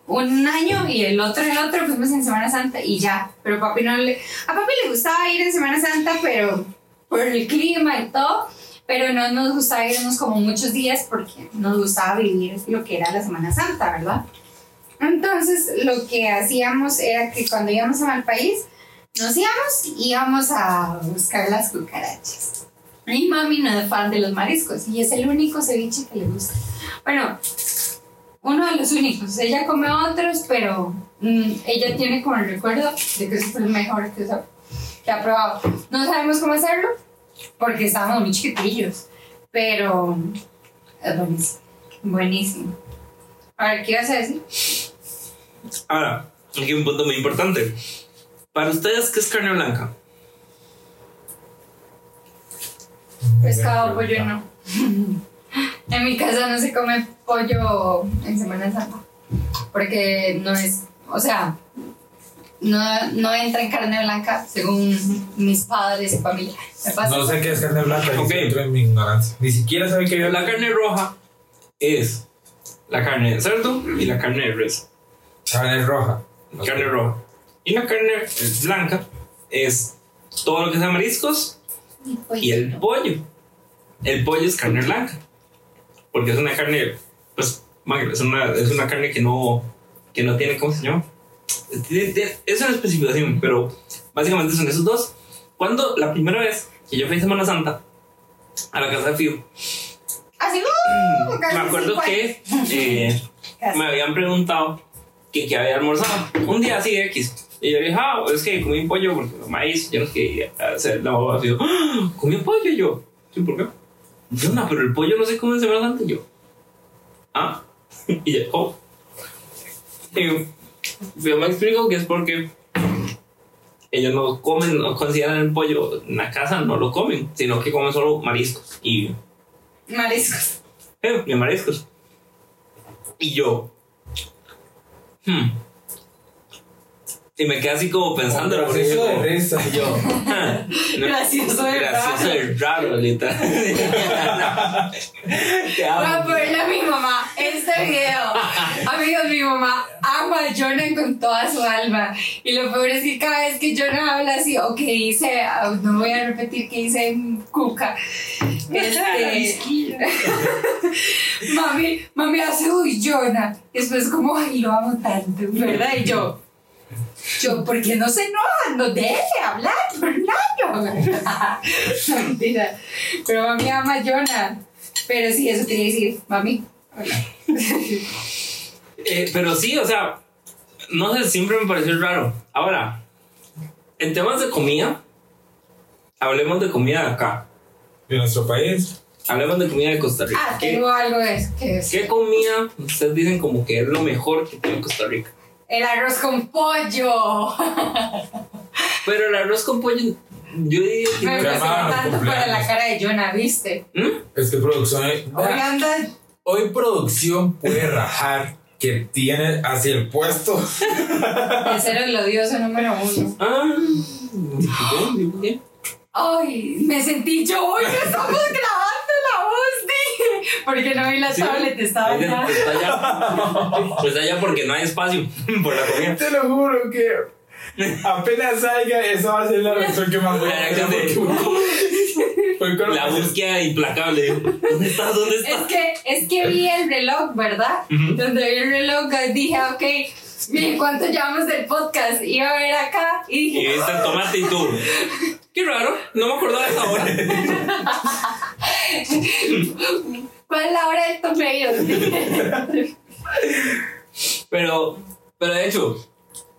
un año y el otro el otro fuimos en Semana Santa y ya. Pero papi no le. A papi le gustaba ir en Semana Santa, pero por el clima y todo. Pero no nos gustaba irnos como muchos días porque nos gustaba vivir lo que era la Semana Santa, ¿verdad? Entonces, lo que hacíamos era que cuando íbamos a Malpaís, nos íbamos y íbamos a buscar las cucarachas. Mi mami no es fan de los mariscos y es el único ceviche que le gusta. Bueno, uno de los únicos. Ella come otros, pero mm, ella tiene como el recuerdo de que ese fue el mejor que, ha probado. No sabemos cómo hacerlo porque estábamos muy chiquitillos, pero es buenísimo. Buenísimo. A ver, ¿qué ibas a decir? Ahora, aquí hay un punto muy importante. Para ustedes, ¿qué es carne blanca? Pescado, pollo no. en mi casa no se come pollo en Semana Santa. Porque no es, o sea, no, no entra en carne blanca según mis padres y familia. No sé qué es carne blanca, Ok. ok. entro en mi ignorancia. Ni siquiera sabe qué La carne roja es la carne de cerdo y la carne de res. Carne roja. Carne roja. Y la carne blanca es todo lo que sea mariscos y el pollo. El pollo es carne blanca. Porque es una carne, pues, es una, es una carne que no, que no tiene, ¿cómo se llama? Es una especificación, pero básicamente son esos dos. Cuando la primera vez que yo fui a Semana Santa a la casa de Fío, Así, uh, me acuerdo que eh, me habían preguntado que qué había almorzado. Un día así X. Y yo le dije, ah, es que comí pollo porque maíz, yo no quería hacer la boba así. ¡Ah! ¿Comí pollo Y yo? ¿Sí, por qué? Yo no, pero el pollo no se come en Semana Santa. Y yo, ah, y yo, oh. Y yo me explico que es porque ellos no comen, no consideran el pollo en la casa, no lo comen, sino que comen solo mariscos y Mariscos. eh, de mariscos. Y yo, hmm. Y me quedé así como pensando. Proceso yo de como, risa. "Ah, no, Gracioso de gracioso raro. de raro, literal. Te Voy a ponerle a mi mamá este video. Amigos, mi mamá ama a Jonah con toda su alma. Y lo peor es que cada vez que Jonah habla así, o que dice, ah, no voy a repetir que dice cuca. Este, mami, mami hace, uy, Jonah. Y después, como, ay, lo amo tanto, ¿verdad? Y yo, yo, ¿por qué no se enoja? No deje hablar por un año. No, mentira. Pero mami ama a Jonah. Pero sí, eso quería decir, mami. Hola. Eh, pero sí, o sea, no sé, siempre me pareció raro. Ahora, en temas de comida, hablemos de comida de acá. De nuestro país. Hablemos de comida de Costa Rica. Ah, ¿Qué, tengo algo de eso que decir. qué comida ustedes dicen como que es lo mejor que tiene Costa Rica? El arroz con pollo. Pero el arroz con pollo, yo diría que... Me amable, tanto para la cara de Jonah, ¿viste? ¿Mm? Es que producción. Hoy anda. Hoy producción puede rajar que tiene hacia el puesto. De ser el odioso número uno. Ah, bien, bien, bien. Ay, me sentí yo. Hoy no estamos grabando. Porque no vi la Sí. tablet, estaba allá. Está allá. Está allá porque no hay espacio por la comida. Te lo juro que apenas salga, esa va a ser la reacción que más voy a La búsqueda implacable. ¿Dónde estás? ¿Dónde Es estás? que, es que vi el reloj, ¿verdad? Donde vi el reloj, dije, ok, miren cuánto llevamos del podcast. Iba a ver acá y Y dije, viste el tomate y tú. Qué raro, no me acordaba de esa hora. ¿Cuál es la hora del tomate? Pero, pero de hecho,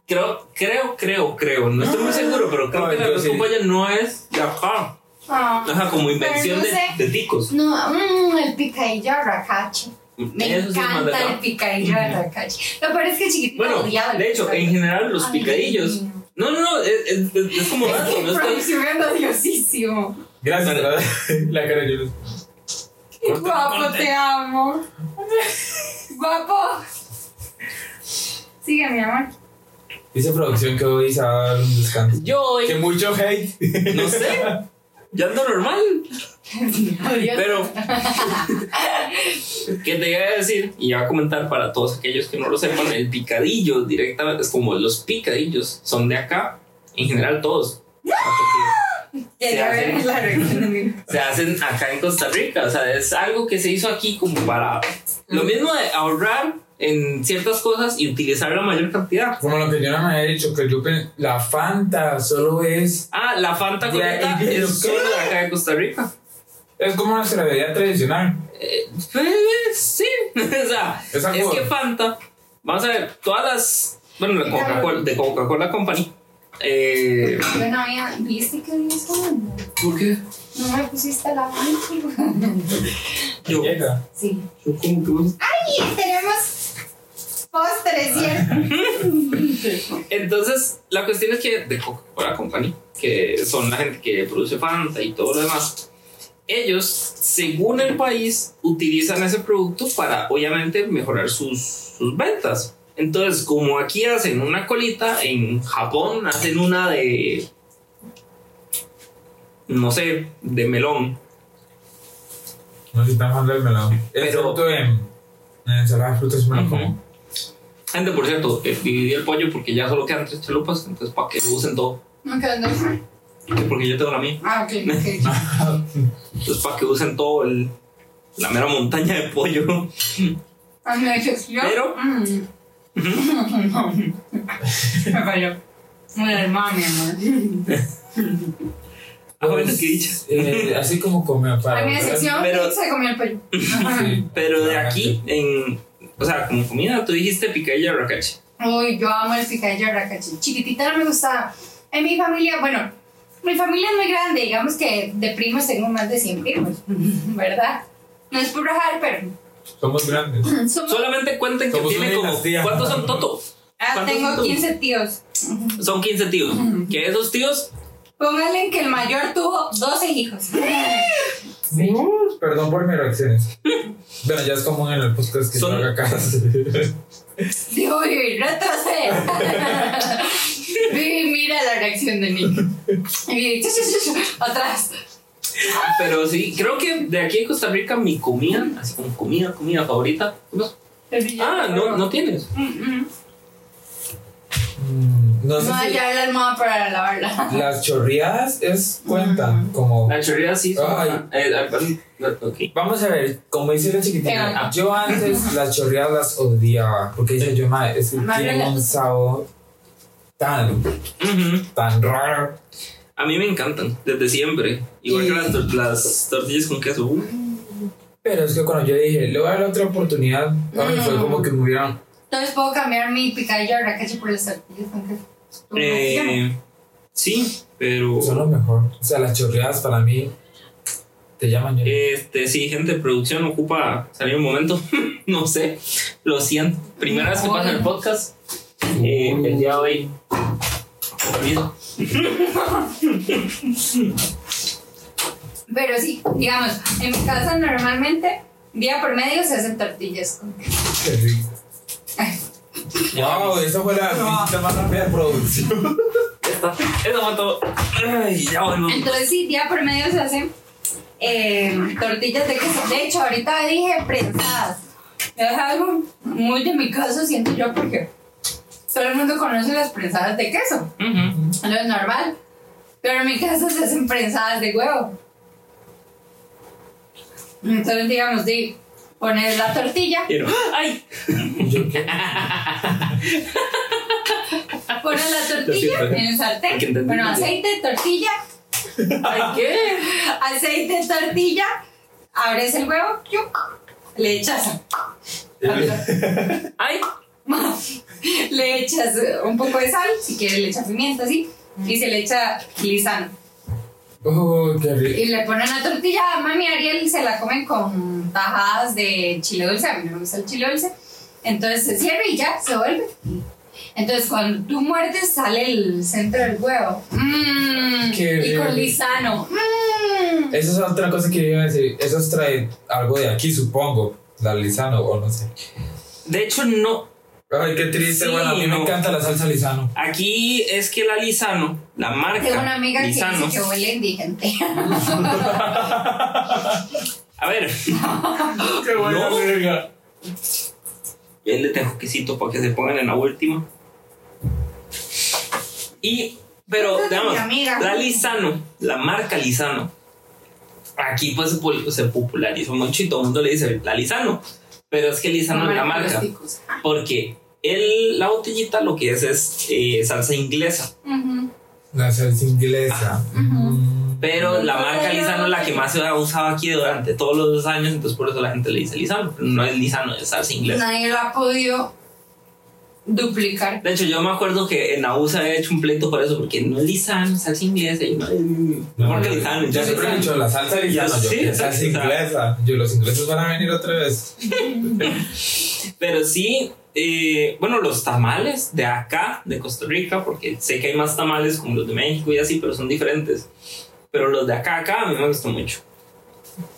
creo, creo, creo, creo, no estoy muy seguro, pero creo No, que la yo sí. pollo no es de acá. Ajá, como invención no de, sé. de ticos. No, el picadillo de racache. Me Eso encanta el picadillo de racache. Lo peor es que chiquitito Bueno, odiaba de hecho, en general, los Ay, picadillos. Dios. No, no, no, es, es, es- como dato, es que-. Gracias. La cara. Corta, Guapo, te amo. Guapo. Sigue, mi amor. Dice producción que hoy se va a dar un descanso. Yo hoy, Que mucho hate. no sé, yo ando normal. Pero, ¿qué te iba a decir? Y iba a comentar para todos aquellos que no lo sepan, el picadillo directamente es como los picadillos son de acá, en general todos. Se hacen- la reacción de mi. Se hacen acá en Costa Rica, o sea, es algo que se hizo aquí como para lo mismo de ahorrar en ciertas cosas y utilizar la mayor cantidad. Como lo que yo no me había dicho, que yo la Fanta solo es. Ah, la Fanta ¿y es solo de acá de Costa Rica. Es como nuestra bebida tradicional. Eh, pues, sí, o sea, Es es que Fanta, vamos a ver, todas las, bueno, la Coca-Cola, de Coca-Cola Company, eh, Yo no había. ¿Viste que había segundo? ¿por qué? No me pusiste la mano. Yo, Llega. Sí. yo como que vos- Y tenemos postres, ¿cierto? Entonces, la cuestión es que de Coca-Cola Company, que son la gente que produce Fanta y todo lo demás, ellos, según el país, utilizan ese producto para obviamente mejorar sus, sus ventas. Entonces, como aquí hacen una colita, en Japón hacen una de, no sé, de melón. No sé si están hablando del melón. El Pero- fruto en, en ensalada de frutas me lo como. Gente, por cierto, eh, dividí el pollo porque ya solo quedan tres chalupas, entonces para que lo usen todo. No quedan dos. Que Porque yo tengo la mía. Ah, ok. Entonces para que usen todo el, la mera montaña de pollo. A mi excepción. Pero- Mm. Me falló. Muy hermano, mi amor. Ah, bueno, qué dicha. Eh, así como come para. A mi excepción, Pero- se comió el pollo. Sí. Pero de aquí, en, o sea, como comida, tú dijiste picadilla de racache. Uy, yo amo el picadillo de racachi. Chiquitita no me gustaba. En mi familia, bueno, mi familia es muy grande, digamos que de primos tengo más de 100 primos, ¿verdad? No es por rajar, pero Somos grandes. somos, Solamente cuenten que Somos tiene una como. dinastía. ¿Cuántos son Toto? ah, ¿cuántos tengo son tú? 15 tíos. Son 15 tíos. Que esos tíos. Pónganle que el mayor tuvo 12 hijos. Uh, Perdón por mis reacciones. Bueno, ya es común en el podcast que Son- no haga caso. Digo, uy, retroceder. Y mira la reacción de Nick. Y chu, chu, chu, chu, atrás. Pero sí, creo que de aquí en Costa Rica, mi comida, así como comida, comida favorita. ¿qué pasó? Ah, no, no tienes. Mm, mm. Mm, No sé No, si ya la almohada para lavarla. las chorreadas es cuentan como. La chorrera sí. son- Ay. eh, ah. Vamos a ver, como dice la chiquitina, Venga. yo antes las chorreadas las odiaba, porque dice yo, ma, es que Madre tienen un sabor tan, tan raro. A mí me encantan, desde siempre. Igual Y- que las, tor- las tortillas con queso. Uh, Pero es que cuando yo dije, le voy a dar otra oportunidad, para mí fue Mm. como que me hubieran. Entonces puedo cambiar mi picadillo de racacho por las tortillas con queso. eh, sí, pero. Son lo mejor. O sea, las chorreadas para mí te llaman yo. Este, sí, gente de producción ocupa salir un momento. no sé, lo siento. Primera vez que pasa el podcast. Eh, el día de hoy. Olvido. Pero sí, digamos, en mi casa normalmente, día por medio se hacen tortillas con. Qué rico. Ay, Wow, esa fue la visita más rápida de producción. Eso fue todo. Ay, ya. Entonces sí, día por medio se hacen eh, tortillas de queso. De hecho, ahorita dije prensadas. Es algo muy de mi caso, siento yo, porque todo el mundo conoce las prensadas de queso. Ujú. Lo es normal. Pero en mi casa se hacen prensadas de huevo. Entonces, digamos, de poner la tortilla, Quiero. ¡Ay! Yo qué. pones la tortilla en el sartén. Bueno, aceite, tortilla, ¡Ay, qué! aceite, tortilla, abres el huevo, le echas, ¡Ay! le echas un poco de sal, si quieres le echas pimienta, así, y se le echa lisano. Oh, qué rico. Y le ponen la tortilla, mami Ariel se la comen con tajadas de chile dulce, a mí no me gusta el chile dulce. Entonces se cierra y ya, se vuelve. Entonces cuando tú muerdes sale el centro del huevo. Mmm. Qué Y con lisano. Mmm. Esa es otra cosa que iba a decir. Eso trae algo de aquí, supongo. La lisano o no sé. De hecho, no. Ay, qué triste. Sí, bueno, a mí no. me encanta la salsa lisano. Aquí es que la Lisano, la marca Tengo una amiga que Lisano. dice que huele indigente. A ver, Qué buena verga. él le tengo quesito para que se pongan en la última. Y, pero, digamos, la Lisano, la marca Lisano, aquí pues se popularizó mucho y todo el mundo le dice la Lisano. Pero es que Lisano es la marca. Porque el, la botellita lo que es es eh, salsa inglesa. La salsa inglesa. Mm. Pero la marca no, Lisano es la que más se ha usado aquí durante todos los años, entonces por eso la gente le dice Lisano. Pero no es Lisano, es salsa inglesa. Nadie lo ha podido duplicar. De hecho, yo me acuerdo que en la USA he hecho un pleito por eso, porque no es salsa inglesa. Y no, No, porque yo- Lisano, yo ya siempre he dicho la salsa lisano. Yo, Sí, que salsa inglesa. Yo, los ingleses van a venir otra vez. Pero sí, eh, bueno, los tamales de acá, de Costa Rica, porque sé que hay más tamales como los de México y así, pero son diferentes. Pero los de acá, acá, a mí me gustan mucho.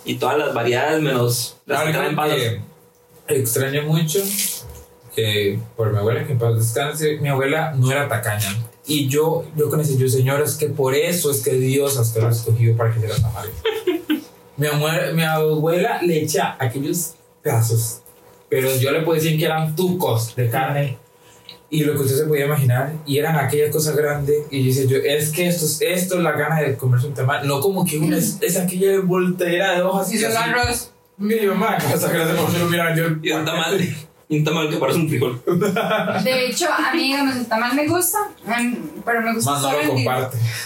Y todas las variedades menos las que traen palos. que extraño mucho, que por mi abuela, que en paz descanse, mi abuela no era tacaña. Y yo, yo con ese yo, señor, es que por eso es que Dios hasta lo ha escogido para que sea tamales. mi, abuela, mi abuela le echa aquellos pedazos, pero yo le puedo decir que eran tucos de carne. Y lo que usted se podía imaginar, y eran aquellas cosas grandes, y yo decía yo, es que esto, es- esto es la gana de comerse un tamal, no como que una es, es aquella voltera de hojas Y así. arroz. Mi mamá, casa que no se lo mira yo. Y un tamal, un tamal que parece un frijol. De hecho, a mí, digamos, el tamal me gusta, pero me gusta, Más no solo lo en,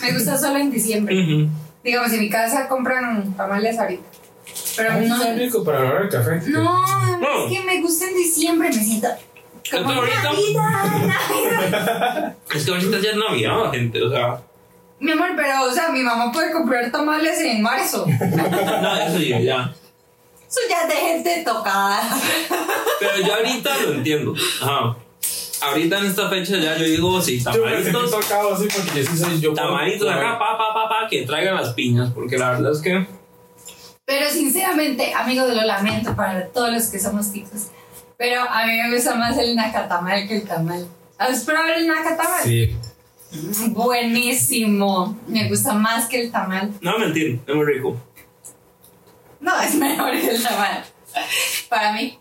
me gusta solo en diciembre. Ujú. Digamos, en mi casa compran tamales ahorita. Pero Ay, no. está rico para la hora del café. No, No. es que me gusta en diciembre, me siento como ahorita. Navidad, Navidad. Es que ahorita ya es Navidad, gente. O sea, Mi amor, pero, o sea, mi mamá puede comprar tamales en marzo. no, eso ya, ya. Eso ya es de gente tocada. Pero yo ahorita lo entiendo. Ajá. Ahorita en esta fecha ya yo digo, sí, Yo sentí tamalitos. tocado así porque yo sí soy yo. Tamalitos acá, pa, pa, pa, pa, que traigan las piñas. Porque la verdad es que. Pero sinceramente, amigos, lo lamento para todos los que somos ticos. Pero a mí me gusta más el nacatamal que el tamal. ¿Has probado el nacatamal? Sí. Buenísimo. Me gusta más que el tamal. No mentir, es muy rico. No, es mejor que el tamal. Para mí.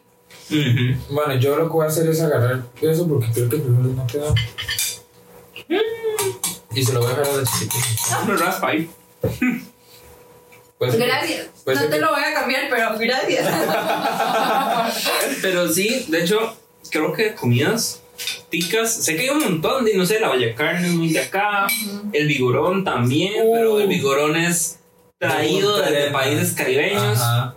Ujú. Bueno, yo lo que voy a hacer es agarrar eso porque creo que primero no quedó. Y se lo voy a dejar a la chiquita. Una raspa ahí. Puede ser que- Gracias. puede No te que- lo voy a cambiar, pero gracias. Pero sí, de hecho, creo que comidas ticas. Sé que hay un montón de, no sé, la valla carne es muy de acá. El vigorón también. Uh. Pero el vigorón es traído desde países caribeños. Ajá.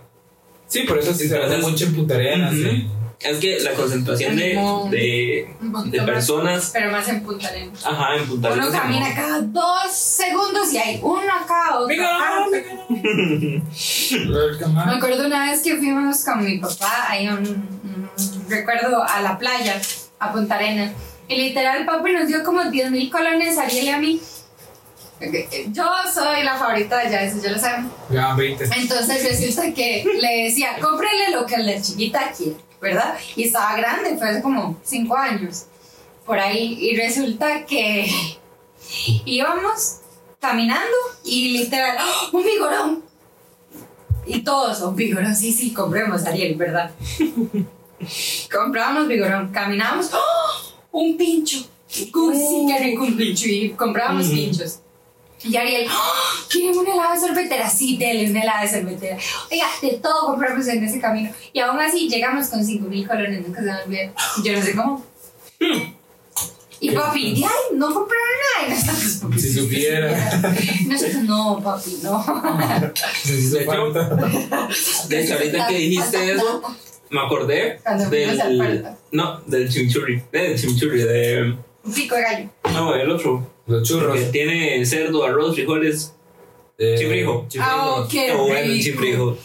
Sí, por eso sí se hace mucho en Punta Arenas. Sí. Es que la concentración de, de, personas. Pero más en Punta Arenas. Ajá, en Punta Uno Arenas. camina cada dos segundos y hay uno acá, otro acá. Me acuerdo una vez que fuimos con mi papá, hay un, un recuerdo a la playa, a Punta Arenas. Y literal, papi nos dio como 10 mil colones a Ariel y a mí. Yo soy la favorita de eso ya lo saben. Ya van 20. Entonces resulta que le decía, cómprele lo que la chiquita quiere, ¿verdad? Y estaba grande, fue hace como 5 años, por ahí. Y resulta que íbamos caminando y literal, ¡oh! ¡un vigorón! Y todos, un vigorón, sí, sí, compremos, Ariel, ¿verdad? Comprábamos vigorón, caminábamos, ¡oh! ¡un pincho! Uy, sí, qué rico un pincho. Y comprábamos Ujú. pinchos. Y Ariel, ¡Oh! ¿quieren un helado de sorbetera? Sí, dele un helado de sorbetera. Oiga, de todo compramos en ese camino. Y aún así llegamos con 5 mil colones, nunca se me olvida. Yo no sé cómo. Y papi, ay, no compraron nada. Y nosotros, papi, Si supiera. Nosotros, no, papi, no. Se hizo De hecho. De hecho, ahorita que dijiste eso, me acordé del. No, del chimichurri. Del chimichurri, de. Un pico de gallo. No, el otro. Los churros. Que tiene cerdo, arroz, frijoles. Eh, Chifrijo. Ah, oh, qué o bueno, el rico. chifrijo.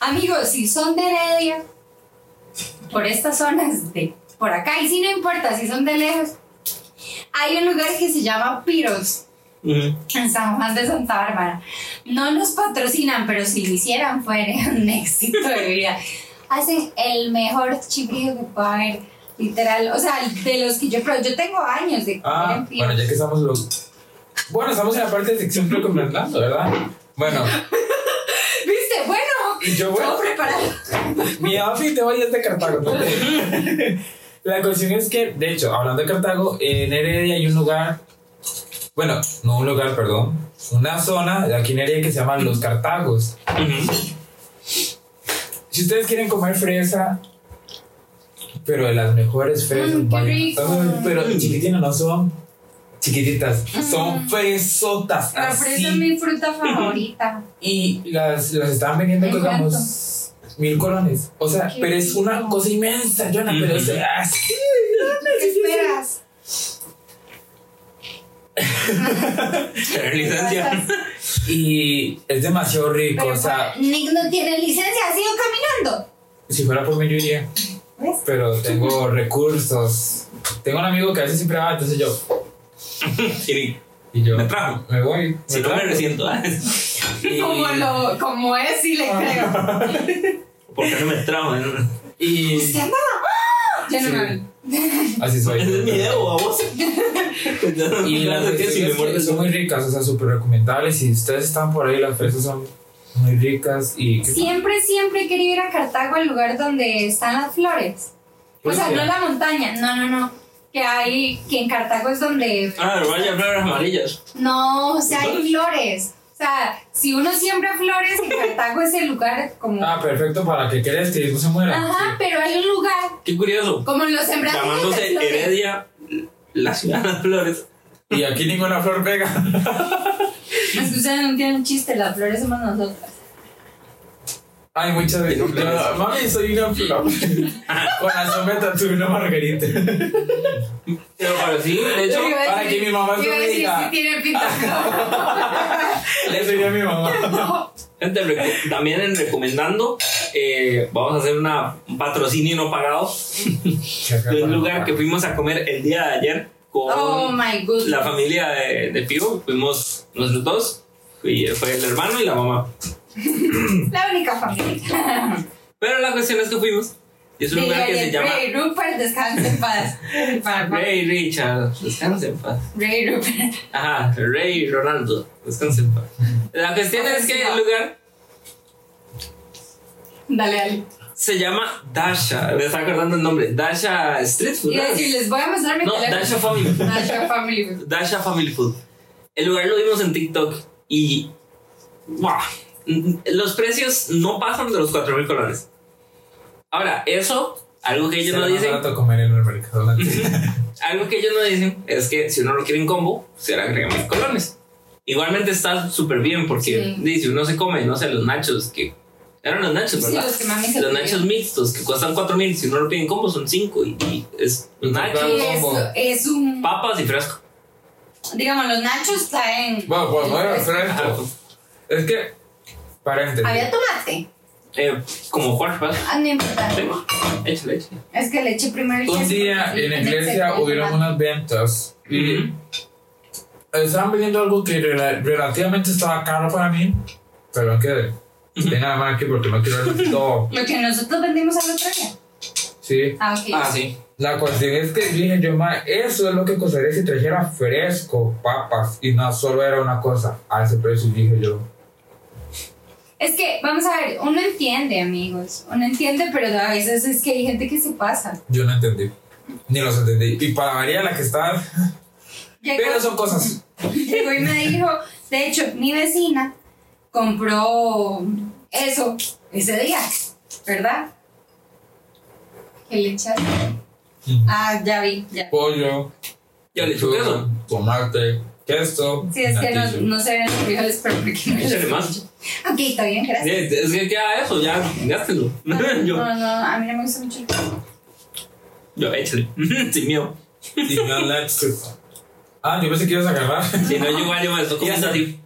Amigos, si son de Heredia, por estas zonas de por acá, y si no importa si son de lejos, hay un lugar que se llama Piros, en San Juan de Santa Bárbara. No nos patrocinan, pero si lo hicieran fuera un éxito de vida. Hacen el mejor chifrijo que pueda haber, literal. O sea, de los que yo creo, yo tengo años de comer Ah, en bueno, ya que estamos los. Bueno, estamos en la parte de sección recomendando, ¿verdad? Bueno, ¿Viste? Bueno, y yo, bueno, mi outfit de hoy es de Cartago. ¿no? La cuestión es que, de hecho, hablando de Cartago, en Heredia hay un lugar. Bueno, no un lugar, perdón. Una zona de aquí en Heredia que se llama Los Cartagos. Ujú. Si ustedes quieren comer fresa, pero de las mejores fresas, Mm. Ay, pero chiquitinas no son chiquititas, son fresotas. La así. fresa es mi fruta favorita. Y las, las estaban vendiendo, ¿En digamos, mil colones. O sea, Qué pero es una cosa inmensa, Jonah, pero es Ujú. así. ¿Qué esperas? Licencia. Y es demasiado rico, Pero o sea, Nick no tiene licencia, ha sido caminando. si fuera por mí yo iría. ¿Ves? Pero tengo recursos. Tengo un amigo que a veces siempre va, entonces yo. Y Y yo Me trajo. Me voy. si no me resiento. ¿eh? Y- Como, lo, como es, sí le creo. ¿Por qué no me trajo? Y ¿Usted anda? ¡Ah! Ya no me así soy. Ese es mi dedo, a vos. Y las que si me fresas muerdes son muy ricas, o sea, súper recomendables. Si ustedes están por ahí, las fresas son muy ricas y... Siempre, siempre he querido ir a Cartago, al lugar donde están las flores. O Pues sea, sí. no la montaña, no, no, no. Que hay, que en Cartago es donde. Ah, vaya flores amarillas. No, o sea, hay flores. O sea, si uno siembra flores, en Cartago es el lugar como. Ah, perfecto, para que quieras que no se muera. Ajá, pero hay un lugar Qué curioso. como los sembradíos Llamándose. Heredia, la ciudad de las flores. Y aquí ninguna flor pega. Es que ustedes no tienen chiste, las flores somos nosotras. Ay, muchas veces. Yo, mami, soy una flor. Con la sombra tuve una margarita. Pero para sí, de hecho, para decir- que mi mamá se diga. sí tiene pinta. Le soy a mi mamá. gente, también en recomendando, eh, vamos a hacer una, un patrocinio no pagado de un lugar que fuimos a comer el día de ayer con Oh my goodness. la familia de, de Pío. Fuimos nosotros dos, fui- fue el hermano y la mamá. La única familia. Pero la cuestión es que fuimos. Y es un lugar que se llama Ray Rupert, descansa en paz. Para- Ray Richard. Descansa en paz. Ray Rupert. Ajá, Ray Ronaldo. Descansa en paz. La cuestión es que el lugar Dale, dale. Se llama Dasha. Me está acordando el nombre. Dasha Street Food. Y ¿no? decir, les voy a mostrar mi No, teléfono. Dasha Family Food. Dasha Family Food. Dasha Family Food. El lugar lo vimos en TikTok y. ¡Wow! Los precios no pasan de los 4 mil colones. Ahora, eso, algo que ellos no Será más dicen, barato comer en el mercado. algo que ellos no dicen es que si uno lo quiere en combo, se le agregan más colones. Igualmente está súper bien porque Sí. dice, uno se come, no sé, los nachos que. Eran los nachos, Sí, ¿verdad? los que mami se los nachos mixtos que cuestan 4 mil, si uno lo pide en combo son 5 y, y es total- Y es, combo. es un. papas y fresco. Digamos, los nachos traen. Bueno, pues no era fresco. Es que, paréntesis. Había tomate. Eh, como cuatro papas. Ah, no importa. Sí, Échale, échale. Es que le eché primero Un día en la iglesia hubieron unas ventas y estaban vendiendo algo que rela- relativamente estaba caro para mí, pero que tenga la mano aquí porque no quiero ver todo. Lo que nosotros vendimos al otro día. Sí. Ah, ok. Ah, sí. La cuestión es que dije yo, ma, eso es lo que costaría si trajera fresco, papas, y no solo era una cosa a ese precio, dije yo. Es que, vamos a ver, uno entiende, amigos. Uno entiende, pero a veces es que hay gente que se pasa. Yo no entendí. Ni los entendí. Y para María, la que estaba. Llegó, Pero son cosas. llegó y me dijo, de hecho, mi vecina compró eso ese día, ¿verdad? ¿Qué le echaste? Ah, ya vi, ya. Pollo, Ya le echo queso. tomate, queso. Sí, es que no, no se ven los frijoles, pero porque no Échale más. Ok, está bien, Sí, gracias. Es que queda eso, ya, gástelo. Yo, No, no, a mí no me gusta mucho el queso. yo, échale. Sin miedo. Han hecho- Ah, yo pensé que ibas a agarrar. Si no, yo igual yo me estoy comiendo así.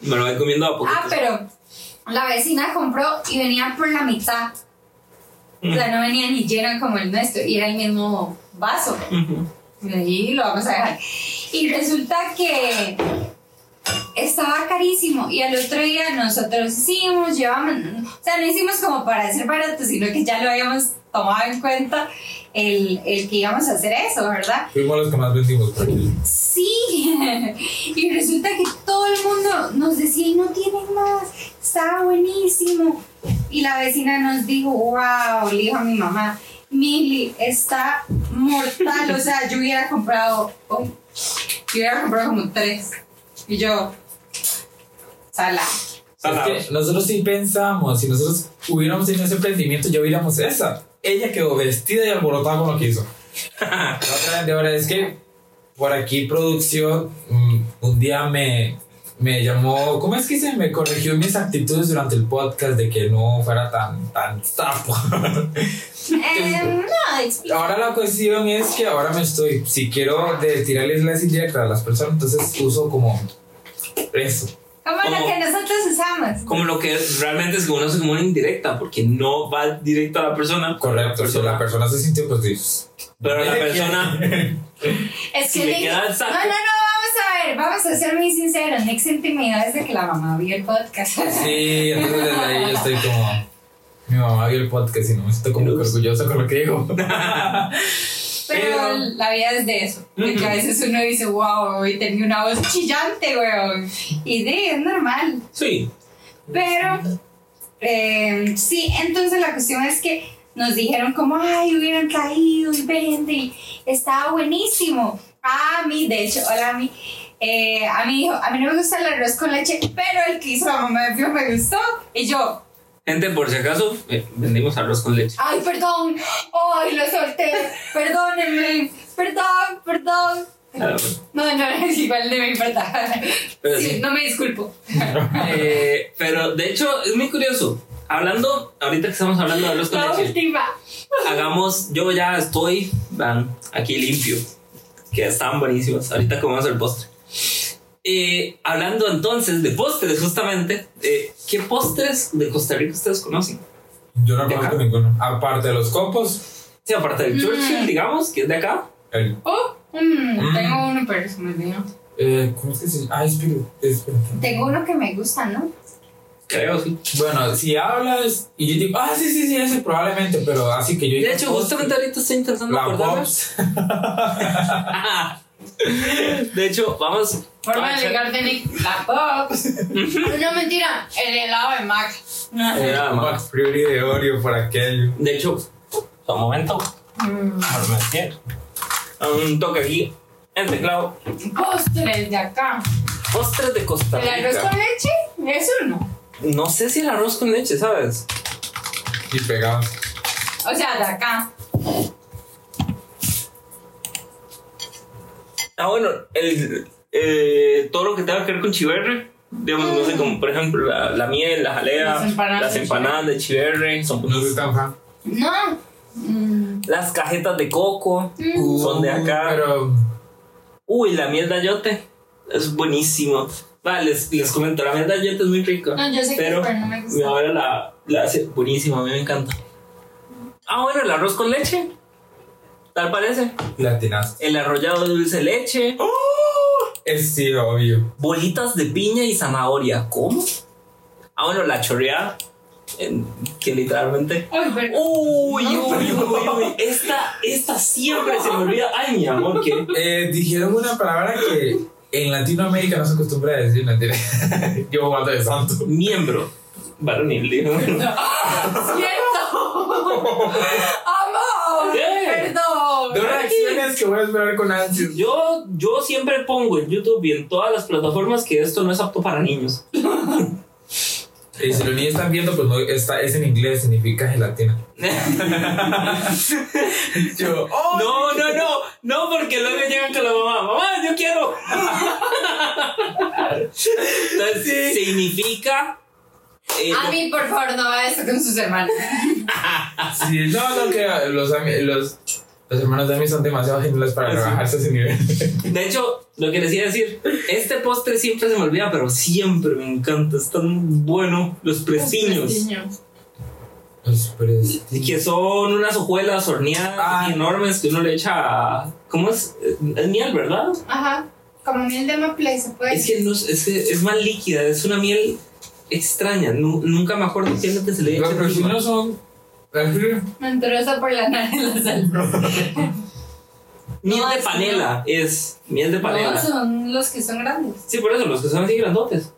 Me lo voy comiendo a poco. Ah, pero la vecina compró y venía por la mitad. O sea, no venía ni lleno como el nuestro y era el mismo vaso. Y ahí lo vamos a dejar. Y resulta que estaba carísimo y al otro día nosotros hicimos, llevamos, o sea, no hicimos como para ser barato, sino que ya lo habíamos tomado en cuenta el, el que íbamos a hacer eso, ¿verdad? Fuimos los que más vendimos por aquí. Sí, y resulta que todo el mundo nos decía, y no tienen más, está buenísimo. Y la vecina nos dijo, wow, le dijo a mi mamá, Mili, está mortal, o sea, yo hubiera comprado, oh, yo hubiera comprado como tres. Y yo, sala. Es que nosotros sí pensamos, si nosotros hubiéramos tenido ese emprendimiento, ya hubiéramos esa. Ella quedó vestida y alborotada con lo que hizo. La otra de ahora es que por aquí producción mm, un día me, me llamó, ¿cómo es que se me corrigió mis actitudes durante el podcast de que no fuera tan, tan sapo? Eh, no, ahora la cuestión es que ahora me estoy, si quiero de tirarles las indirectas a las personas, entonces uso como eso. Como lo Como- que nosotros usamos. Como lo que realmente es que uno hace como una indirecta, porque no va directo a la persona. Correcto, si la persona se sintió, pues dices. Pero la persona, Es Si que le queda el no, saco. no, no, vamos a ver, vamos a ser muy sinceros. Nick se intimidó desde que la mamá vio el podcast. Sí, entonces desde ahí yo estoy como. Mi mamá vio el podcast y no me siento como que orgulloso con lo que digo. Pero Pero- la vida es de eso. De que a veces uno dice, wow, hoy tenía una voz chillante, weón. Y de, es normal. Sí. Pero, eh, sí, entonces la cuestión es que nos dijeron como, ay, hubieran traído y vende, y estaba buenísimo. A mí, de hecho, hola a mí, eh, a mí dijo, a mí no me gusta el arroz con leche, pero el que hizo la mamá de Fio me gustó. Y yo, Gente, por si acaso, eh, vendimos arroz con leche. ay, perdón, ay, lo solté, perdónenme, perdón, perdón. Ah, bueno. No, no, es igual de mi verdad. Pero Sí, sí. no me disculpo. Eh, pero de hecho, es muy curioso. Hablando, ahorita que estamos hablando de arroz con La leche, última. hagamos, yo ya estoy, van, aquí limpio, que están buenísimos. Ahorita comemos el postre. Eh, hablando entonces de postres, justamente, eh, ¿qué postres de Costa Rica ustedes conocen? Yo no conozco ninguno. Aparte de los copos, Sí, aparte del Mm. Churchill, digamos, que es de acá. el. Oh, mm, Mm. tengo uno, pero se me olvidó. Eh, ¿Cómo es que se llama? Ah, espíritu. espérate. Tengo uno que me gusta, ¿no? Creo, sí. Bueno, si hablas y yo digo, ah, sí, sí, sí, ese probablemente, pero así que yo De hecho, justamente ahorita estoy intentando acordarme. De hecho, vamos. Forma de Nick. La Pops. no, mentira. El helado de Mac. Eh, nada más. Max Fury de Oreo por aquello. De hecho, un momento. Mm, Un toque aquí. El teclado. Postres de acá. Postres de Costa ¿El arroz con leche? Es uno. No sé si el arroz con leche, ¿sabes? Y pegados. O sea, de acá. Ah, bueno, el, eh, todo lo que tenga que ver con chiverre. Digamos, no sé, como por ejemplo la, la miel, la jalea, Las empanadas las de empanadas de chiverre, son No soy buenísimas. tan fan. No. Mm, Las cajetas de coco Mm. son de acá. Pero. Uy, la miel de ayote es buenísimo. Va, les, les comento, la miel de ayote es muy rica. No, yo sé que pero pero no me gusta. mi abuela la, la hace buenísima, a mí me encanta. Ah, bueno, el arroz con leche. Tal parece. Latinas. El arrollado de dulce leche. Es sí, obvio. Bolitas de piña y zanahoria. ¿Cómo? Ah, bueno, la chorreada. en- que literalmente. Ay, pero. Uy, No, uy, uy, uy. Esta, esta siempre se me olvida. Ay, mi amor, que. Eh, dijeron una palabra que en Latinoamérica no se acostumbra a decir, mentira. Yo guardo de santo. Miembro. Varonil, dijo. ¡Cierto! De reacciones que voy a esperar con ansias. Yo, yo siempre pongo en YouTube y en todas las plataformas que esto no es apto para niños. Y si los niños están viendo, pues no, está, es en inglés, significa gelatina. Yo, oh, No, no, no, no, porque luego llegan con la mamá, mamá, yo quiero. Entonces, significa. eh, A mí, por favor, no haga esto con sus hermanos. sí, no, no, que los, los, los hermanos de mí son demasiado geniales para Ah, sí. rebajarse a ese nivel. de hecho, lo que les iba a decir, este postre siempre se me olvida, pero siempre me encanta, es tan bueno. Los prestiños. Los pres- Y que son unas hojuelas horneadas Ah. enormes que uno le echa. ¿Cómo es? Es miel, ¿verdad? Ajá. Como miel de maple, se puede Es que, no, es, es, que es más líquida, es una miel extraña. Nu- nunca me acuerdo qué es lo que se le echa. Los encima. presinos son. Me entró eso por la nariz la sal. Miel No, de panela, es miel de No, panela. son los que son grandes. Sí, por eso, los que son así grandotes.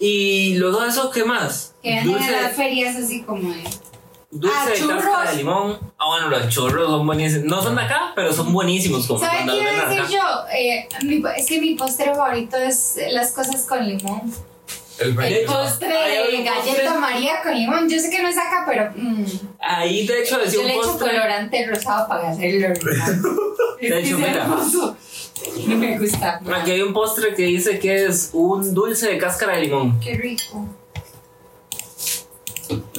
Y luego de eso, ¿qué más? Que Dulce, las ferias así como de. dulce Ah, de de limón. Ah, bueno, los churros son buenísimos. No son de acá, pero son buenísimos. Como ¿Sabes qué iba a decir acá. yo? Eh, mi- es que mi postre favorito es las cosas con limón. El postre de galleta postre. María con limón. Yo sé que no es acá, pero. mm, Ahí, de hecho, decía yo le un echo postre. colorante rosado para hacerlo De hecho, mira. hermoso. No me gusta. Aquí hay un postre que dice que es un dulce de cáscara de limón. Qué rico.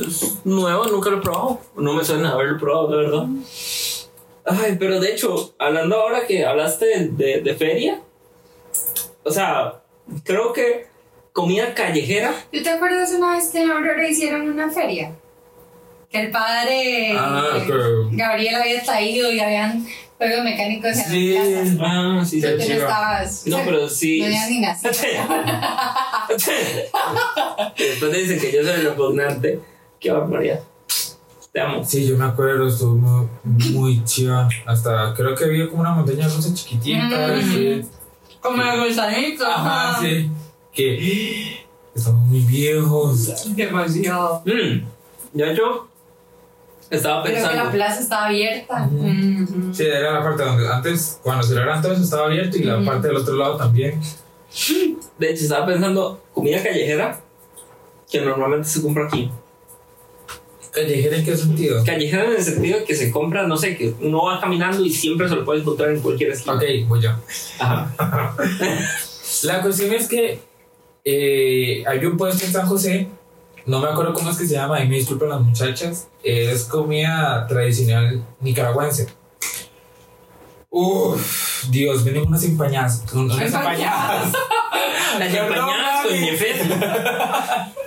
Es nuevo, nunca lo he probado. No me suena haberlo probado, de verdad. Ay, pero de hecho, hablando ahora que hablaste de, de- de feria, o sea, creo que comida callejera. ¿Tú te acuerdas una vez que en Aurora hicieron una feria? Que el padre Ah, eh, pero- Gabriel había traído y habían juegos mecánicos en Sí. la casa. Ah, sí, sí. Tú no chiva. estabas. No, pero sí. No habías ni nacido. Después te dicen que yo soy el repugnante. Qué barbaridad. Te amo. Sí, yo me acuerdo, estuvo muy, muy chiva. Hasta creo que había como una montaña rusa chiquitita. Mm. que- Como el gusanito. Ajá, sí. Que estamos muy viejos. Demasiado. Mm. Ya yo estaba Creo que la pensando. plaza estaba abierta. Sí, era la parte donde antes, cuando celebraban todo eso, estaba abierto y la parte del otro lado también. De hecho, estaba pensando comida callejera que normalmente se compra aquí. ¿Callejera en qué sentido? Callejera en el sentido que se compra, no sé, que uno va caminando y siempre se lo puede encontrar en cualquier esquina. Ok, voy yo. Ajá. La cuestión es que eh, hay un puesto en San José, no me acuerdo cómo es que se llama, y me disculpan las muchachas, es comida tradicional nicaragüense. Uff, Dios, vienen unas empañadas. un- Unas Empañadas. Las empañadas con. Jefet.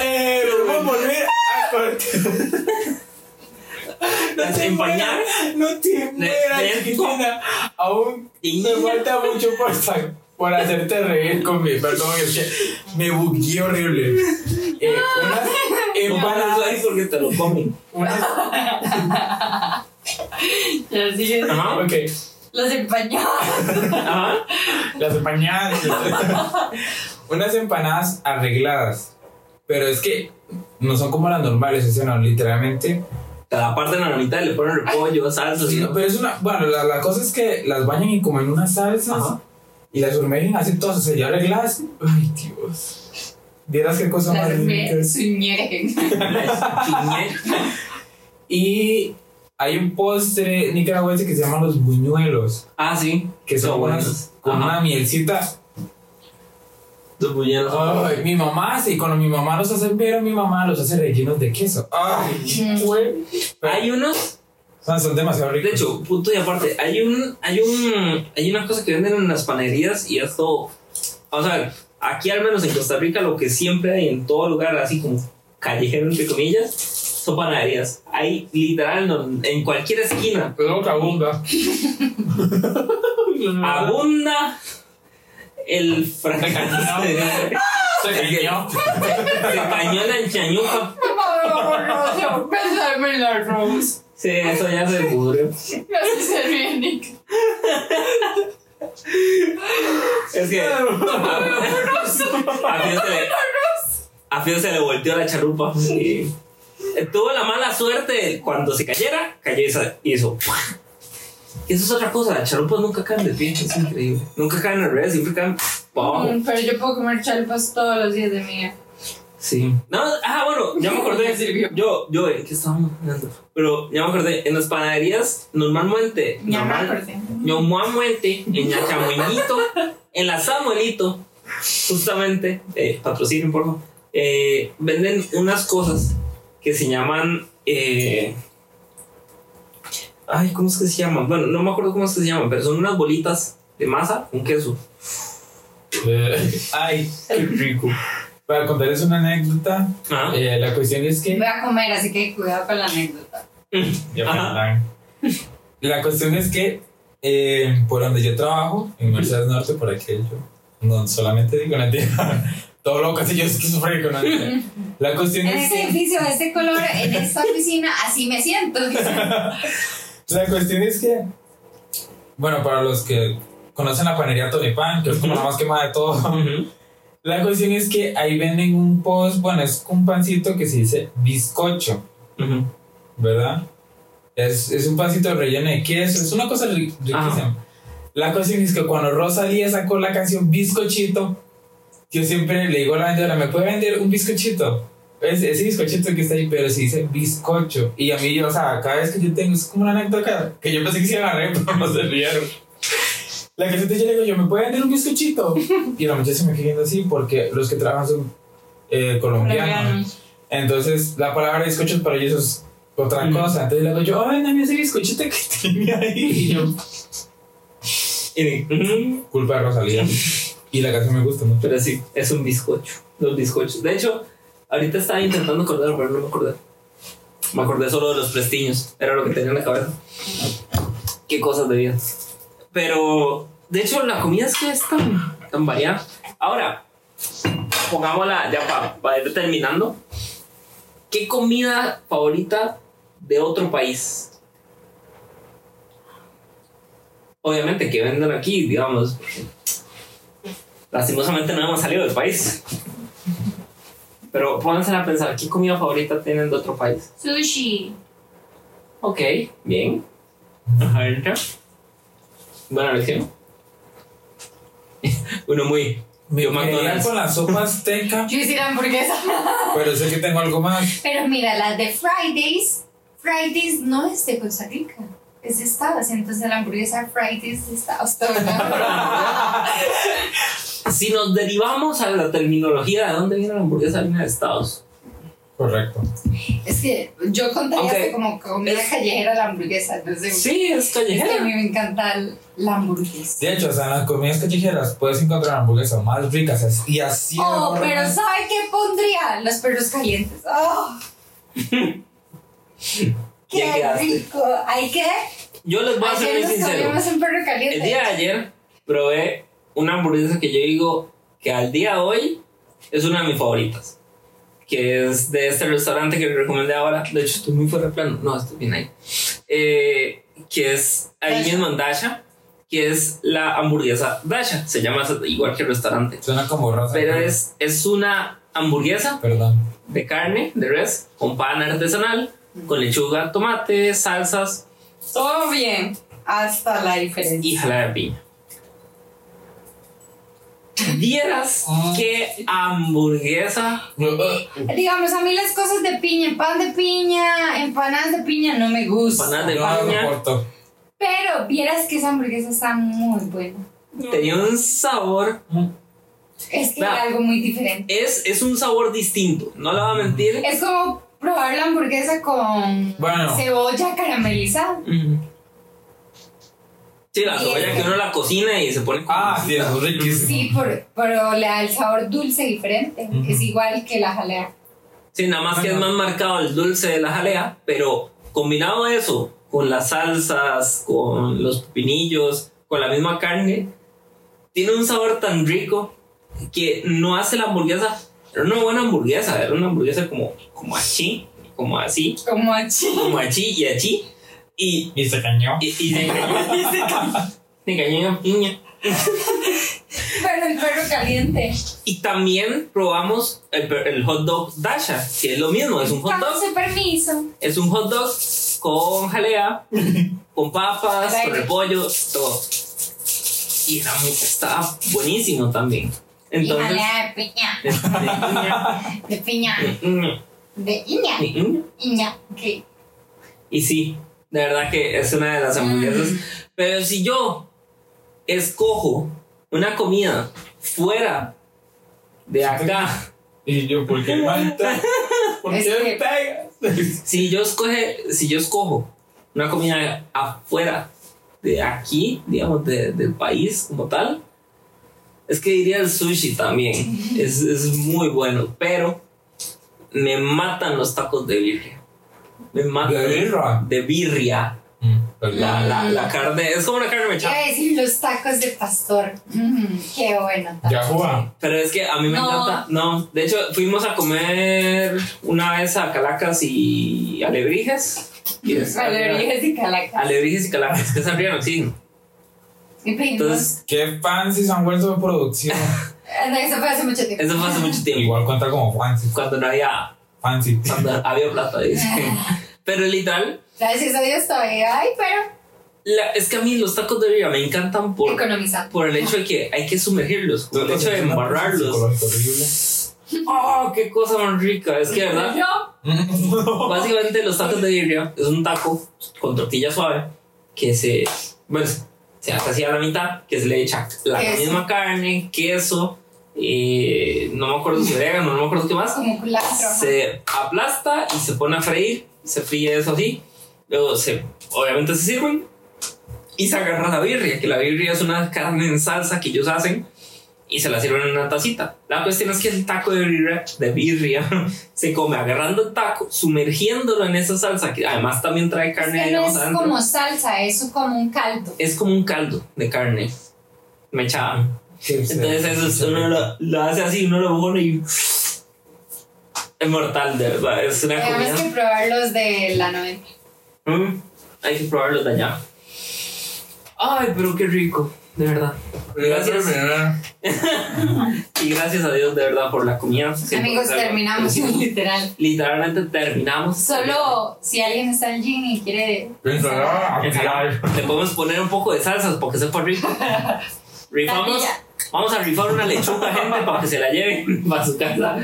Eh, vamos a volver a cortar. Las empañadas. No te mueras. Aún Y me falta mucho por, por hacerte reír conmigo. Perdón, es que me bugué horrible. Eh, unas No empanadas. porque te lo comen. Unas, Ya sigues. Ajá. ok, Los empañados. Ajá. las empanadas. unas empanadas arregladas. Pero es que no son como las normales, o sea, no, literalmente. Cada parte en la mitad le ponen repollo, salsa. Sí, no, pero es una. Bueno, la, la cosa es que las bañan y como en unas salsas Ajá. y las sumergen así todas, o sea, ya arregladas. Ay, Dios. Vieras qué cosa más Las rica. suñeren. Chiñé. Y hay un postre nicaragüense que se llama los buñuelos, Ah, sí. que son buenos. con Ajá. una mielcita. Los buñuelos. Ay, mi mamá, sí, cuando mi mamá los hace, pero mi mamá los hace rellenos de queso. Ay, güey. Hay unos, son, son demasiado ricos. de hecho, punto y aparte, hay un, hay un, hay una cosa que venden en las panaderías y esto, vamos a ver, aquí al menos en Costa Rica lo que siempre hay en todo lugar, así como callejero entre comillas, son panaderías. Hay literal no- en cualquier esquina Pero que abunda. abunda el fracaso. Se cañó. Se cañó la Rose. Sí, eso ya se pudrió. Me hace ser bien, Nick. Es que a, Fío se le, a Fío se le volteó la chalupa y tuvo la mala suerte cuando se cayera, cayó y sa- y eso. Es otra cosa, las chalupas nunca caen de pie, es increíble. Nunca caen al revés, siempre caen abajo. Mm, Pero yo puedo comer chalpas todos los días de mi vida. Sí. No, ah, bueno, ya me acordé. Yo, yo, eh, ¿qué estábamos hablando? Pero ya me acordé, en las panaderías, normalmente, Ya me acordé. Normalmente, en el Chamuelito, en la Samuelito, justamente, eh, patrocinen por favor, eh, venden unas cosas que se llaman. eh, ay, ¿cómo es que se llaman? Bueno, no me acuerdo cómo es que se llaman, pero son unas bolitas de masa con queso. Eh, Ay, qué rico. Para contarles una anécdota, Ajá. eh, la cuestión es que. Voy a comer, así que cuidado con la anécdota. Ya. La cuestión es que eh, por donde yo trabajo, en Mercedes Norte, por aquello, no solamente digo la tierra, todo lo que yo es esquizofrénico, ¿no? La cuestión En es este que, edificio, de este color, en esta oficina, así me siento. la cuestión es que, bueno, para los que conocen la panería Tony Pan, que es como la más quemada de todo, la cuestión es que ahí venden un post, bueno, es un pancito que se dice bizcocho. ¿verdad? Es, es un pancito relleno de queso, es una cosa ri- riquísima. La cuestión es que cuando Rosalía sacó la canción Bizcochito, yo siempre le digo a la vendedora, ¿me puede vender un bizcochito? Ese, ese bizcochito que está ahí, pero se dice bizcocho. Y a mí, yo, o sea, cada vez que yo tengo, es como una anécdota que yo pensé que se iban a reír, pero no se rieron. La que yo le digo, yo, ¿me puede vender un bizcochito? Y la muchacha se me queda viendo así porque los que trabajan son eh, colombianos. Entonces, la palabra bizcochos para ellos es otra cosa. Entonces le digo yo, ay, dame ese bizcochito que tenía ahí. Y yo, Y- culpa de Rosalía. Y la canción me gusta mucho. Pero sí, es un bizcocho. Los bizcochos. De hecho, ahorita estaba intentando acordar, pero no me acordé. Me acordé solo de los prestiños. Era lo que tenía en la cabeza. Qué cosas de vida. Pero, de hecho, la comida es que es tan, tan variada. Ahora, pongámosla ya para ir terminando. ¿Qué comida favorita de otro país? Obviamente que vendan aquí, digamos. Lastimosamente no hemos salido del país. Pero pónganse a pensar, ¿qué comida favorita tienen de otro país? Sushi. Ok, bien. Ajá, entra. Buena elección. Uno muy. Me McDonald's. con la sopa azteca, Yo hiciera hamburguesa. pero sé que tengo algo más. Pero mira, la de Fridays, Fridays no es de Costa Rica, es de Estados. Entonces la hamburguesa Fridays es de Estados. Si nos derivamos a la terminología de dónde viene la hamburguesa, viene de Estados. Correcto. es que yo contaría como comida es- callejera la hamburguesa. No sé. Sí, es Es que a callejera. mí me encanta la hamburguesa. De hecho, o sea, en las comidas callejeras puedes encontrar hamburguesas más ricas y así. Oh, pero ¿sabe qué pondría? Los perros calientes. Oh, qué rico. Hay que. Yo les voy a ser muy sincero. El día de ayer probé una hamburguesa que yo digo que al día de hoy es una de mis favoritas. Que es de este restaurante que les recomendé ahora. De hecho, estoy muy fuera de plano. No, estoy bien ahí. Eh, que es ahí Dasha. mismo en Dasha. Que es la hamburguesa Dasha. Se llama igual que el restaurante. Suena como rosa. Pero es, es una hamburguesa Perdón. de carne, de res, con pan artesanal, con lechuga, tomate, salsas Todo bien. Hasta la diferencia. y jalada de piña. Vieras Ah. qué hamburguesa. Digamos, a mí las cosas de piña, pan de piña, empanadas de piña no me gustan. Empanadas de No lo piña. soporto. Pero vieras que esa hamburguesa está muy buena. Tenía un sabor. Es que era algo muy diferente. Es, es un sabor distinto. No le voy a mentir. Es como probar la hamburguesa con Bueno. cebolla caramelizada. Ujú. Sí, la cebolla que uno la cocina y se pone. como- Ah, sí, es riquísimo. Sí, por- pero le da el sabor dulce diferente. Ujú. Es igual que la jalea. Sí, nada más que es más marcado el dulce de la jalea, pero combinado eso con las salsas, con los pepinillos, con la misma carne, tiene un sabor tan rico que no hace la hamburguesa. Era una buena hamburguesa, era una hamburguesa como, como así, como así, Como achi. como así y así. Y, Y se cañó. y, y se cayó, y se cayó, se piña. Pero el perro caliente. Y también probamos el, el hot dog Dasha, que es lo mismo, es un hot dog. Con permiso. Es un hot dog con jalea, con papas, con repollo, todo. Y era muy, estaba buenísimo también. y Entonces, jalea de piña. de- De piña. de- de- De iña. de- Iña. Ok. y sí, de verdad que es una de las hamburguesas. Pero si yo escojo una comida fuera de acá, Y yo, ¿por qué manta? ¿Por Es qué que- pegas? si yo escoge, si yo escojo una comida afuera de aquí, digamos, de- del país como tal, es que diría el sushi también. Es, es muy bueno, pero me matan los tacos de birria. ¿De birria? De birria. Mm. La, la, la carne, es como una carne Iba mechada. a decir los tacos de pastor. Mm, qué bueno. Ya juega. Pero es que a mí me No. encanta. No, de hecho, fuimos a comer una vez a Calacas y Alebrijes. Y es- Alebrijes y calacas. Alebrijes y Calacas, que es arriba en oxígeno. Y pedimos- Entonces, Qué fancy se han vuelto de producción. No, eso fue hace mucho tiempo. eso fue hace mucho tiempo. Igual cuenta como fancy. Cuando no había, Fancy. cuando había plata, dice. Pero literal, Gracias a Dios todavía hay, pero la- es que a mí los tacos de birria me encantan por, economizando. por el hecho de que hay que sumergirlos, por el hecho de embarrarlos. ¡Oh, qué cosa más rica! Es que, ¿verdad? Yo, Básicamente los tacos de birria es un taco con tortilla suave que se, bueno, se hace así a la mitad, que se le echa la Queso. misma carne, queso, eh, no me acuerdo si orégano, no me acuerdo qué más. como culantro. ajá. Se aplasta y se pone a freír, se fríe eso así, luego se, obviamente se sirven y se agarra la birria, que la birria es una carne en salsa que ellos hacen y se la sirven en una tacita. La cuestión es que el taco de birria, de birria se come agarrando el taco, sumergiéndolo en esa salsa, que además también trae carne. Es que no digamos, es adentro. como salsa, es como un caldo. Es como un caldo de carne mechada. Entonces eso es- uno lo, lo hace así, uno lo pone y... Es mortal, de verdad. Es una Tenemos comida... que probar los de la 90. Mm, hay que probarlos de allá. Ay, pero qué rico, de verdad. Gracias. Y gracias a Dios, de verdad, por la comida. Siempre Amigos, terminamos, literal. Literalmente terminamos. Solo si alguien está en gym y quiere. Le podemos poner un poco de salsas porque sepa rico. Rifamos. Vamos a rifar una lechuga, gente, para que se la lleven para su casa.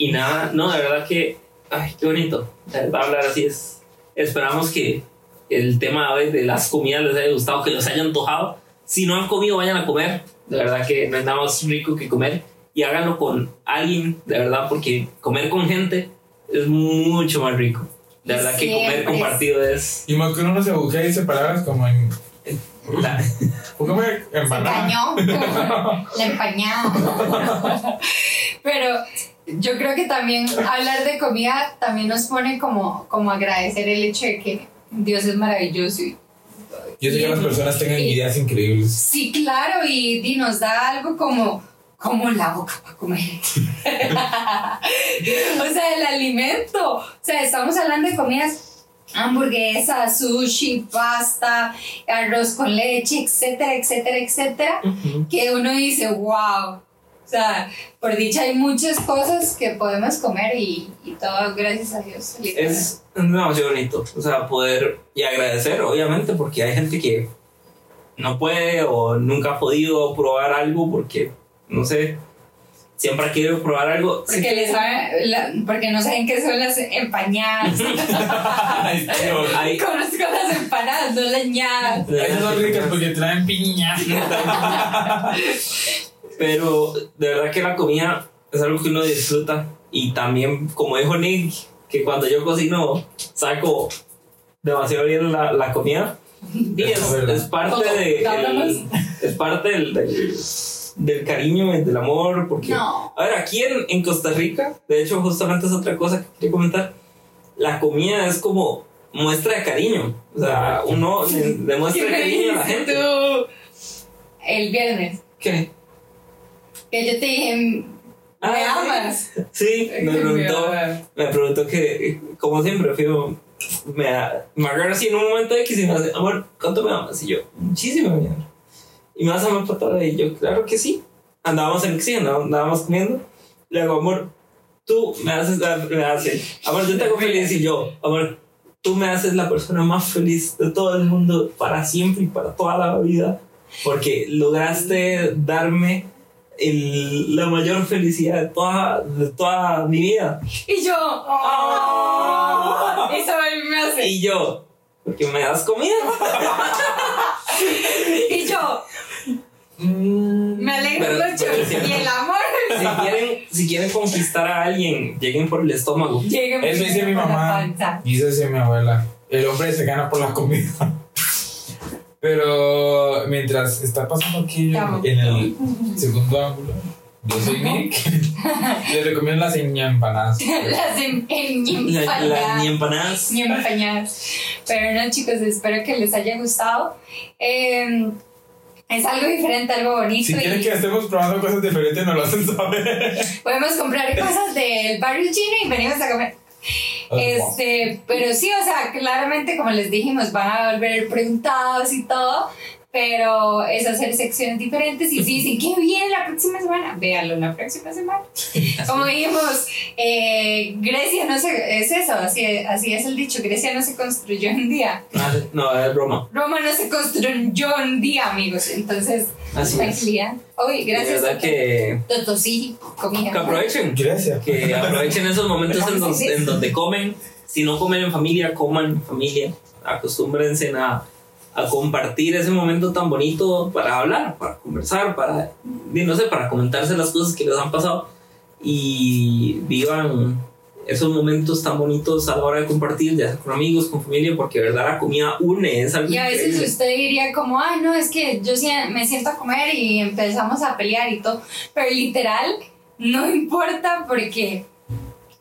Y nada, no, de verdad que. Ay, qué bonito. De verdad, hablar así es. Esperamos que el tema de las comidas les haya gustado, que les haya antojado. Si no han comido, vayan a comer. De verdad que no hay nada más rico que comer. Y háganlo con alguien, de verdad, porque comer con gente es mucho más rico. De verdad que comer compartido es. Y más que uno no se busca y dice palabras como en. La- Se empanada. engañó. La empañada. Pero yo creo que también hablar de comida también nos pone como, como agradecer el hecho de que Dios es maravilloso. y- Yo sé que las personas tengan ideas increíbles. Sí, claro, y, y nos da algo como, como la boca para comer. o sea, el alimento. O sea, estamos hablando de comidas, hamburguesa, sushi, pasta, arroz con leche, etcétera, etcétera, etcétera, que uno dice, wow. O sea, por dicha hay muchas cosas que podemos comer y, y todo gracias a Dios. es demasiado bonito. O sea, poder y agradecer, obviamente, porque hay gente que no puede o nunca ha podido probar algo porque, no sé, siempre ha querido probar algo. Porque, les sabe- la- porque no saben qué son las. Hay, Conozco las empanadas, no las ñadas. Esas son ricas porque traen piña. Pero de verdad que la comida es algo que uno disfruta. Y también, como dijo Nick, que cuando yo cocino saco demasiado bien la, la comida. Y es, Es parte de el- es parte del, del, del cariño y del amor. Porque, No. a ver, aquí en, en Costa Rica, de hecho, justamente es otra cosa que quería comentar. La comida es como muestra de cariño. O sea, uno le, le muestra ¿Qué me cariño a la gente. tú? El viernes. ¿Qué? Que yo te dije, ¿me Ah, amas? Sí, me preguntó. me preguntó que, como siempre, fui, me, me así en un momento X y me hace, amor, ¿cuánto me amas? Y yo, muchísimo, mi amor. Y me vas a la vida. Y yo, claro que sí. Andábamos en sí, andábamos, andábamos comiendo. Le digo, amor, tú me haces, me haces, amor, yo te hago feliz. Y yo, amor, tú me haces la persona más feliz de todo el mundo para siempre y para toda la vida. Porque lograste darme el- la mayor felicidad de toda, de toda mi vida. Y yo, oh, eso a mí me hace. Y yo, porque me das comida. Y yo, me alegro Pero- mucho. pero. Y el amor. Si quieren, si quieren conquistar a alguien, lleguen por el estómago. Llega Eso dice mi mamá. Y eso dice mi abuela. El hombre se gana por la comida. Pero mientras está pasando aquí en el segundo ángulo, yo soy Nick. Les recomiendo las empanadas. Las La, la, empanadas. ni empanadas. Ni empañadas. Pero no, chicos, espero que les haya gustado. Eh, es algo diferente, algo bonito. Si y quieren que estemos probando cosas diferentes, nos lo hacen saber. Podemos comprar cosas del barrio chino y venimos a comer. Este, pero sí, o sea, claramente, como les dijimos, van a volver preguntados y todo. Pero es hacer secciones diferentes y si dicen que viene la próxima semana, véanlo la próxima semana. Como dijimos, eh, Grecia no se, es eso, así, así es el dicho, Grecia no se construyó en un día. Ah, No, es broma. Roma no se construyó en un día, amigos. Entonces, Así es. tranquilidad. Oye, De gracias. verdad que, Toto, sí, comida. que aprovechen. Gracias. Que aprovechen esos momentos en donde, en donde comen. Si no comen en familia, coman en familia. Acostúmbrense a, a compartir ese momento tan bonito para hablar, para conversar, para, no sé, para comentarse las cosas que les han pasado y vivan esos momentos tan bonitos a la hora de compartir, ya sea con amigos, con familia, porque de verdad la comida une, es algo Y a veces increíble. usted diría como, ay, no, es que yo me siento a comer y empezamos a pelear y todo. Pero literal, no importa porque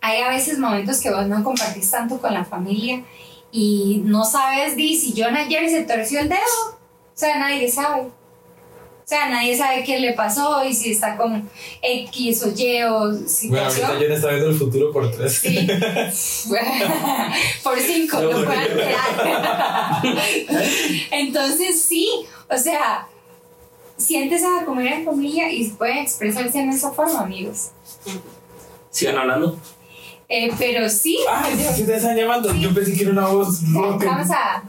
hay a veces momentos que vos no compartís tanto con la familia y no sabes, di, si John ayer se torció el dedo. O sea, nadie sabe. O sea, nadie sabe qué le pasó y si está con X o Y o Bueno, situación. ahorita yo está viendo el futuro por tres. Sí. Por cinco, lo pueden alterar. Entonces, sí, o sea, siéntese a comer en familia y pueden expresarse en esa forma, amigos. Sigan hablando. Eh, pero sí, Ay, sí, sí te están llamando. Yo pensé que era una voz vamos roca. a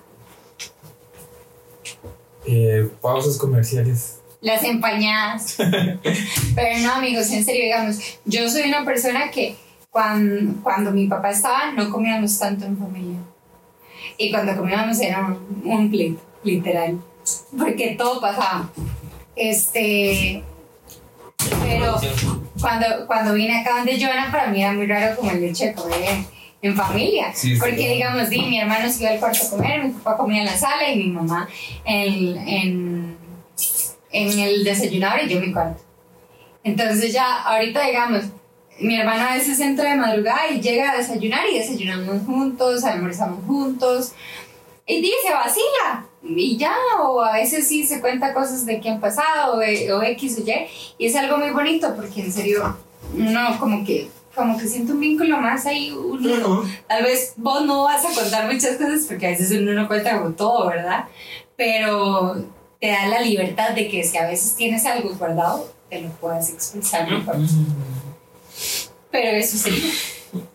Eh, pausas comerciales. las empañadas. Pero no, amigos, en serio, digamos, yo soy una persona que cuando, cuando mi papá estaba no comíamos tanto en familia. Y cuando comíamos era un, un pleito, literal. Porque todo pasaba. Este. Pero cuando, cuando vine acá donde Jonah, para mí era muy raro como el hecho de comer en, familia. Sí, sí. porque, digamos, di, mi hermano se iba al cuarto a comer, mi papá comía en la sala y mi mamá en, en, en el desayunador y yo en mi cuarto. Entonces ya, ahorita digamos, mi hermano a veces entra de madrugada y llega a desayunar y desayunamos juntos, almorzamos juntos. Y dice, vacila. Y ya, o a veces sí se cuenta cosas de qué han pasado, o, o X o Y. Y es algo muy bonito porque en serio, uno como que, como que siente un vínculo más ahí. Uno, Tal vez vos no vas a contar muchas cosas porque a veces uno no cuenta como todo, ¿verdad? Pero te da la libertad de que si a veces tienes algo guardado, te lo puedas expresar mejor. Pero eso sí.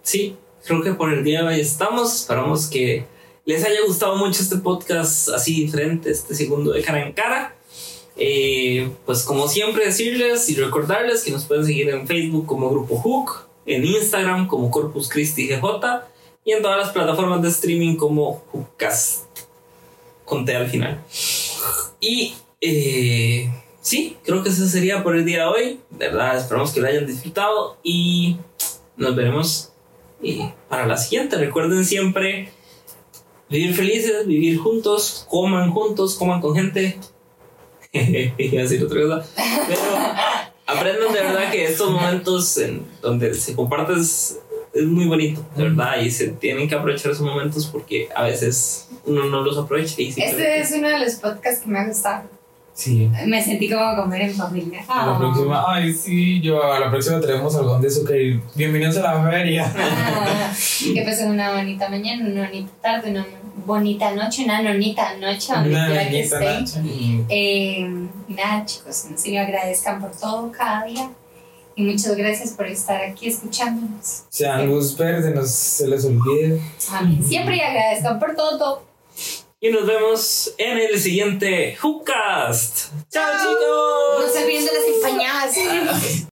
Sí, creo que por el día de hoy estamos. Esperamos que les haya gustado mucho este podcast así diferente, este segundo de cara en cara. Eh, pues como siempre decirles y recordarles que nos pueden seguir en Facebook como Grupo Hook, en Instagram como Corpus Christi GJ y en todas las plataformas de streaming como Hookcast. Con T al final. Y eh, sí, creo que eso sería por el día de hoy. De verdad, esperamos que lo hayan disfrutado y nos veremos eh, para la siguiente. Recuerden siempre vivir felices, vivir juntos, coman juntos, coman con gente. Iba a decir otra cosa. Pero aprendan de verdad que estos momentos en donde se comparten es, es muy bonito, de verdad, y se tienen que aprovechar esos momentos porque a veces uno no los aprovecha y Este es uno de los podcasts que me ha gustado. Sí. Me sentí como a comer en familia. A la próxima, ay, sí, yo a la próxima traemos algodón de azúcar y bienvenidos a la feria. Ah, que pasen una bonita mañana, una bonita tarde, una bonita noche, una bonita noche, donde Una quiera que bonita estén. noche. Eh, y nada, chicos, en serio agradezcan por todo cada día. Y muchas gracias por estar aquí escuchándonos. Sean luz verde, no se les olvide. Amén. Siempre y agradezcan por todo. Y nos vemos en el siguiente Hookcast. ¡Chao, chicos! No se olviden de las empañadas.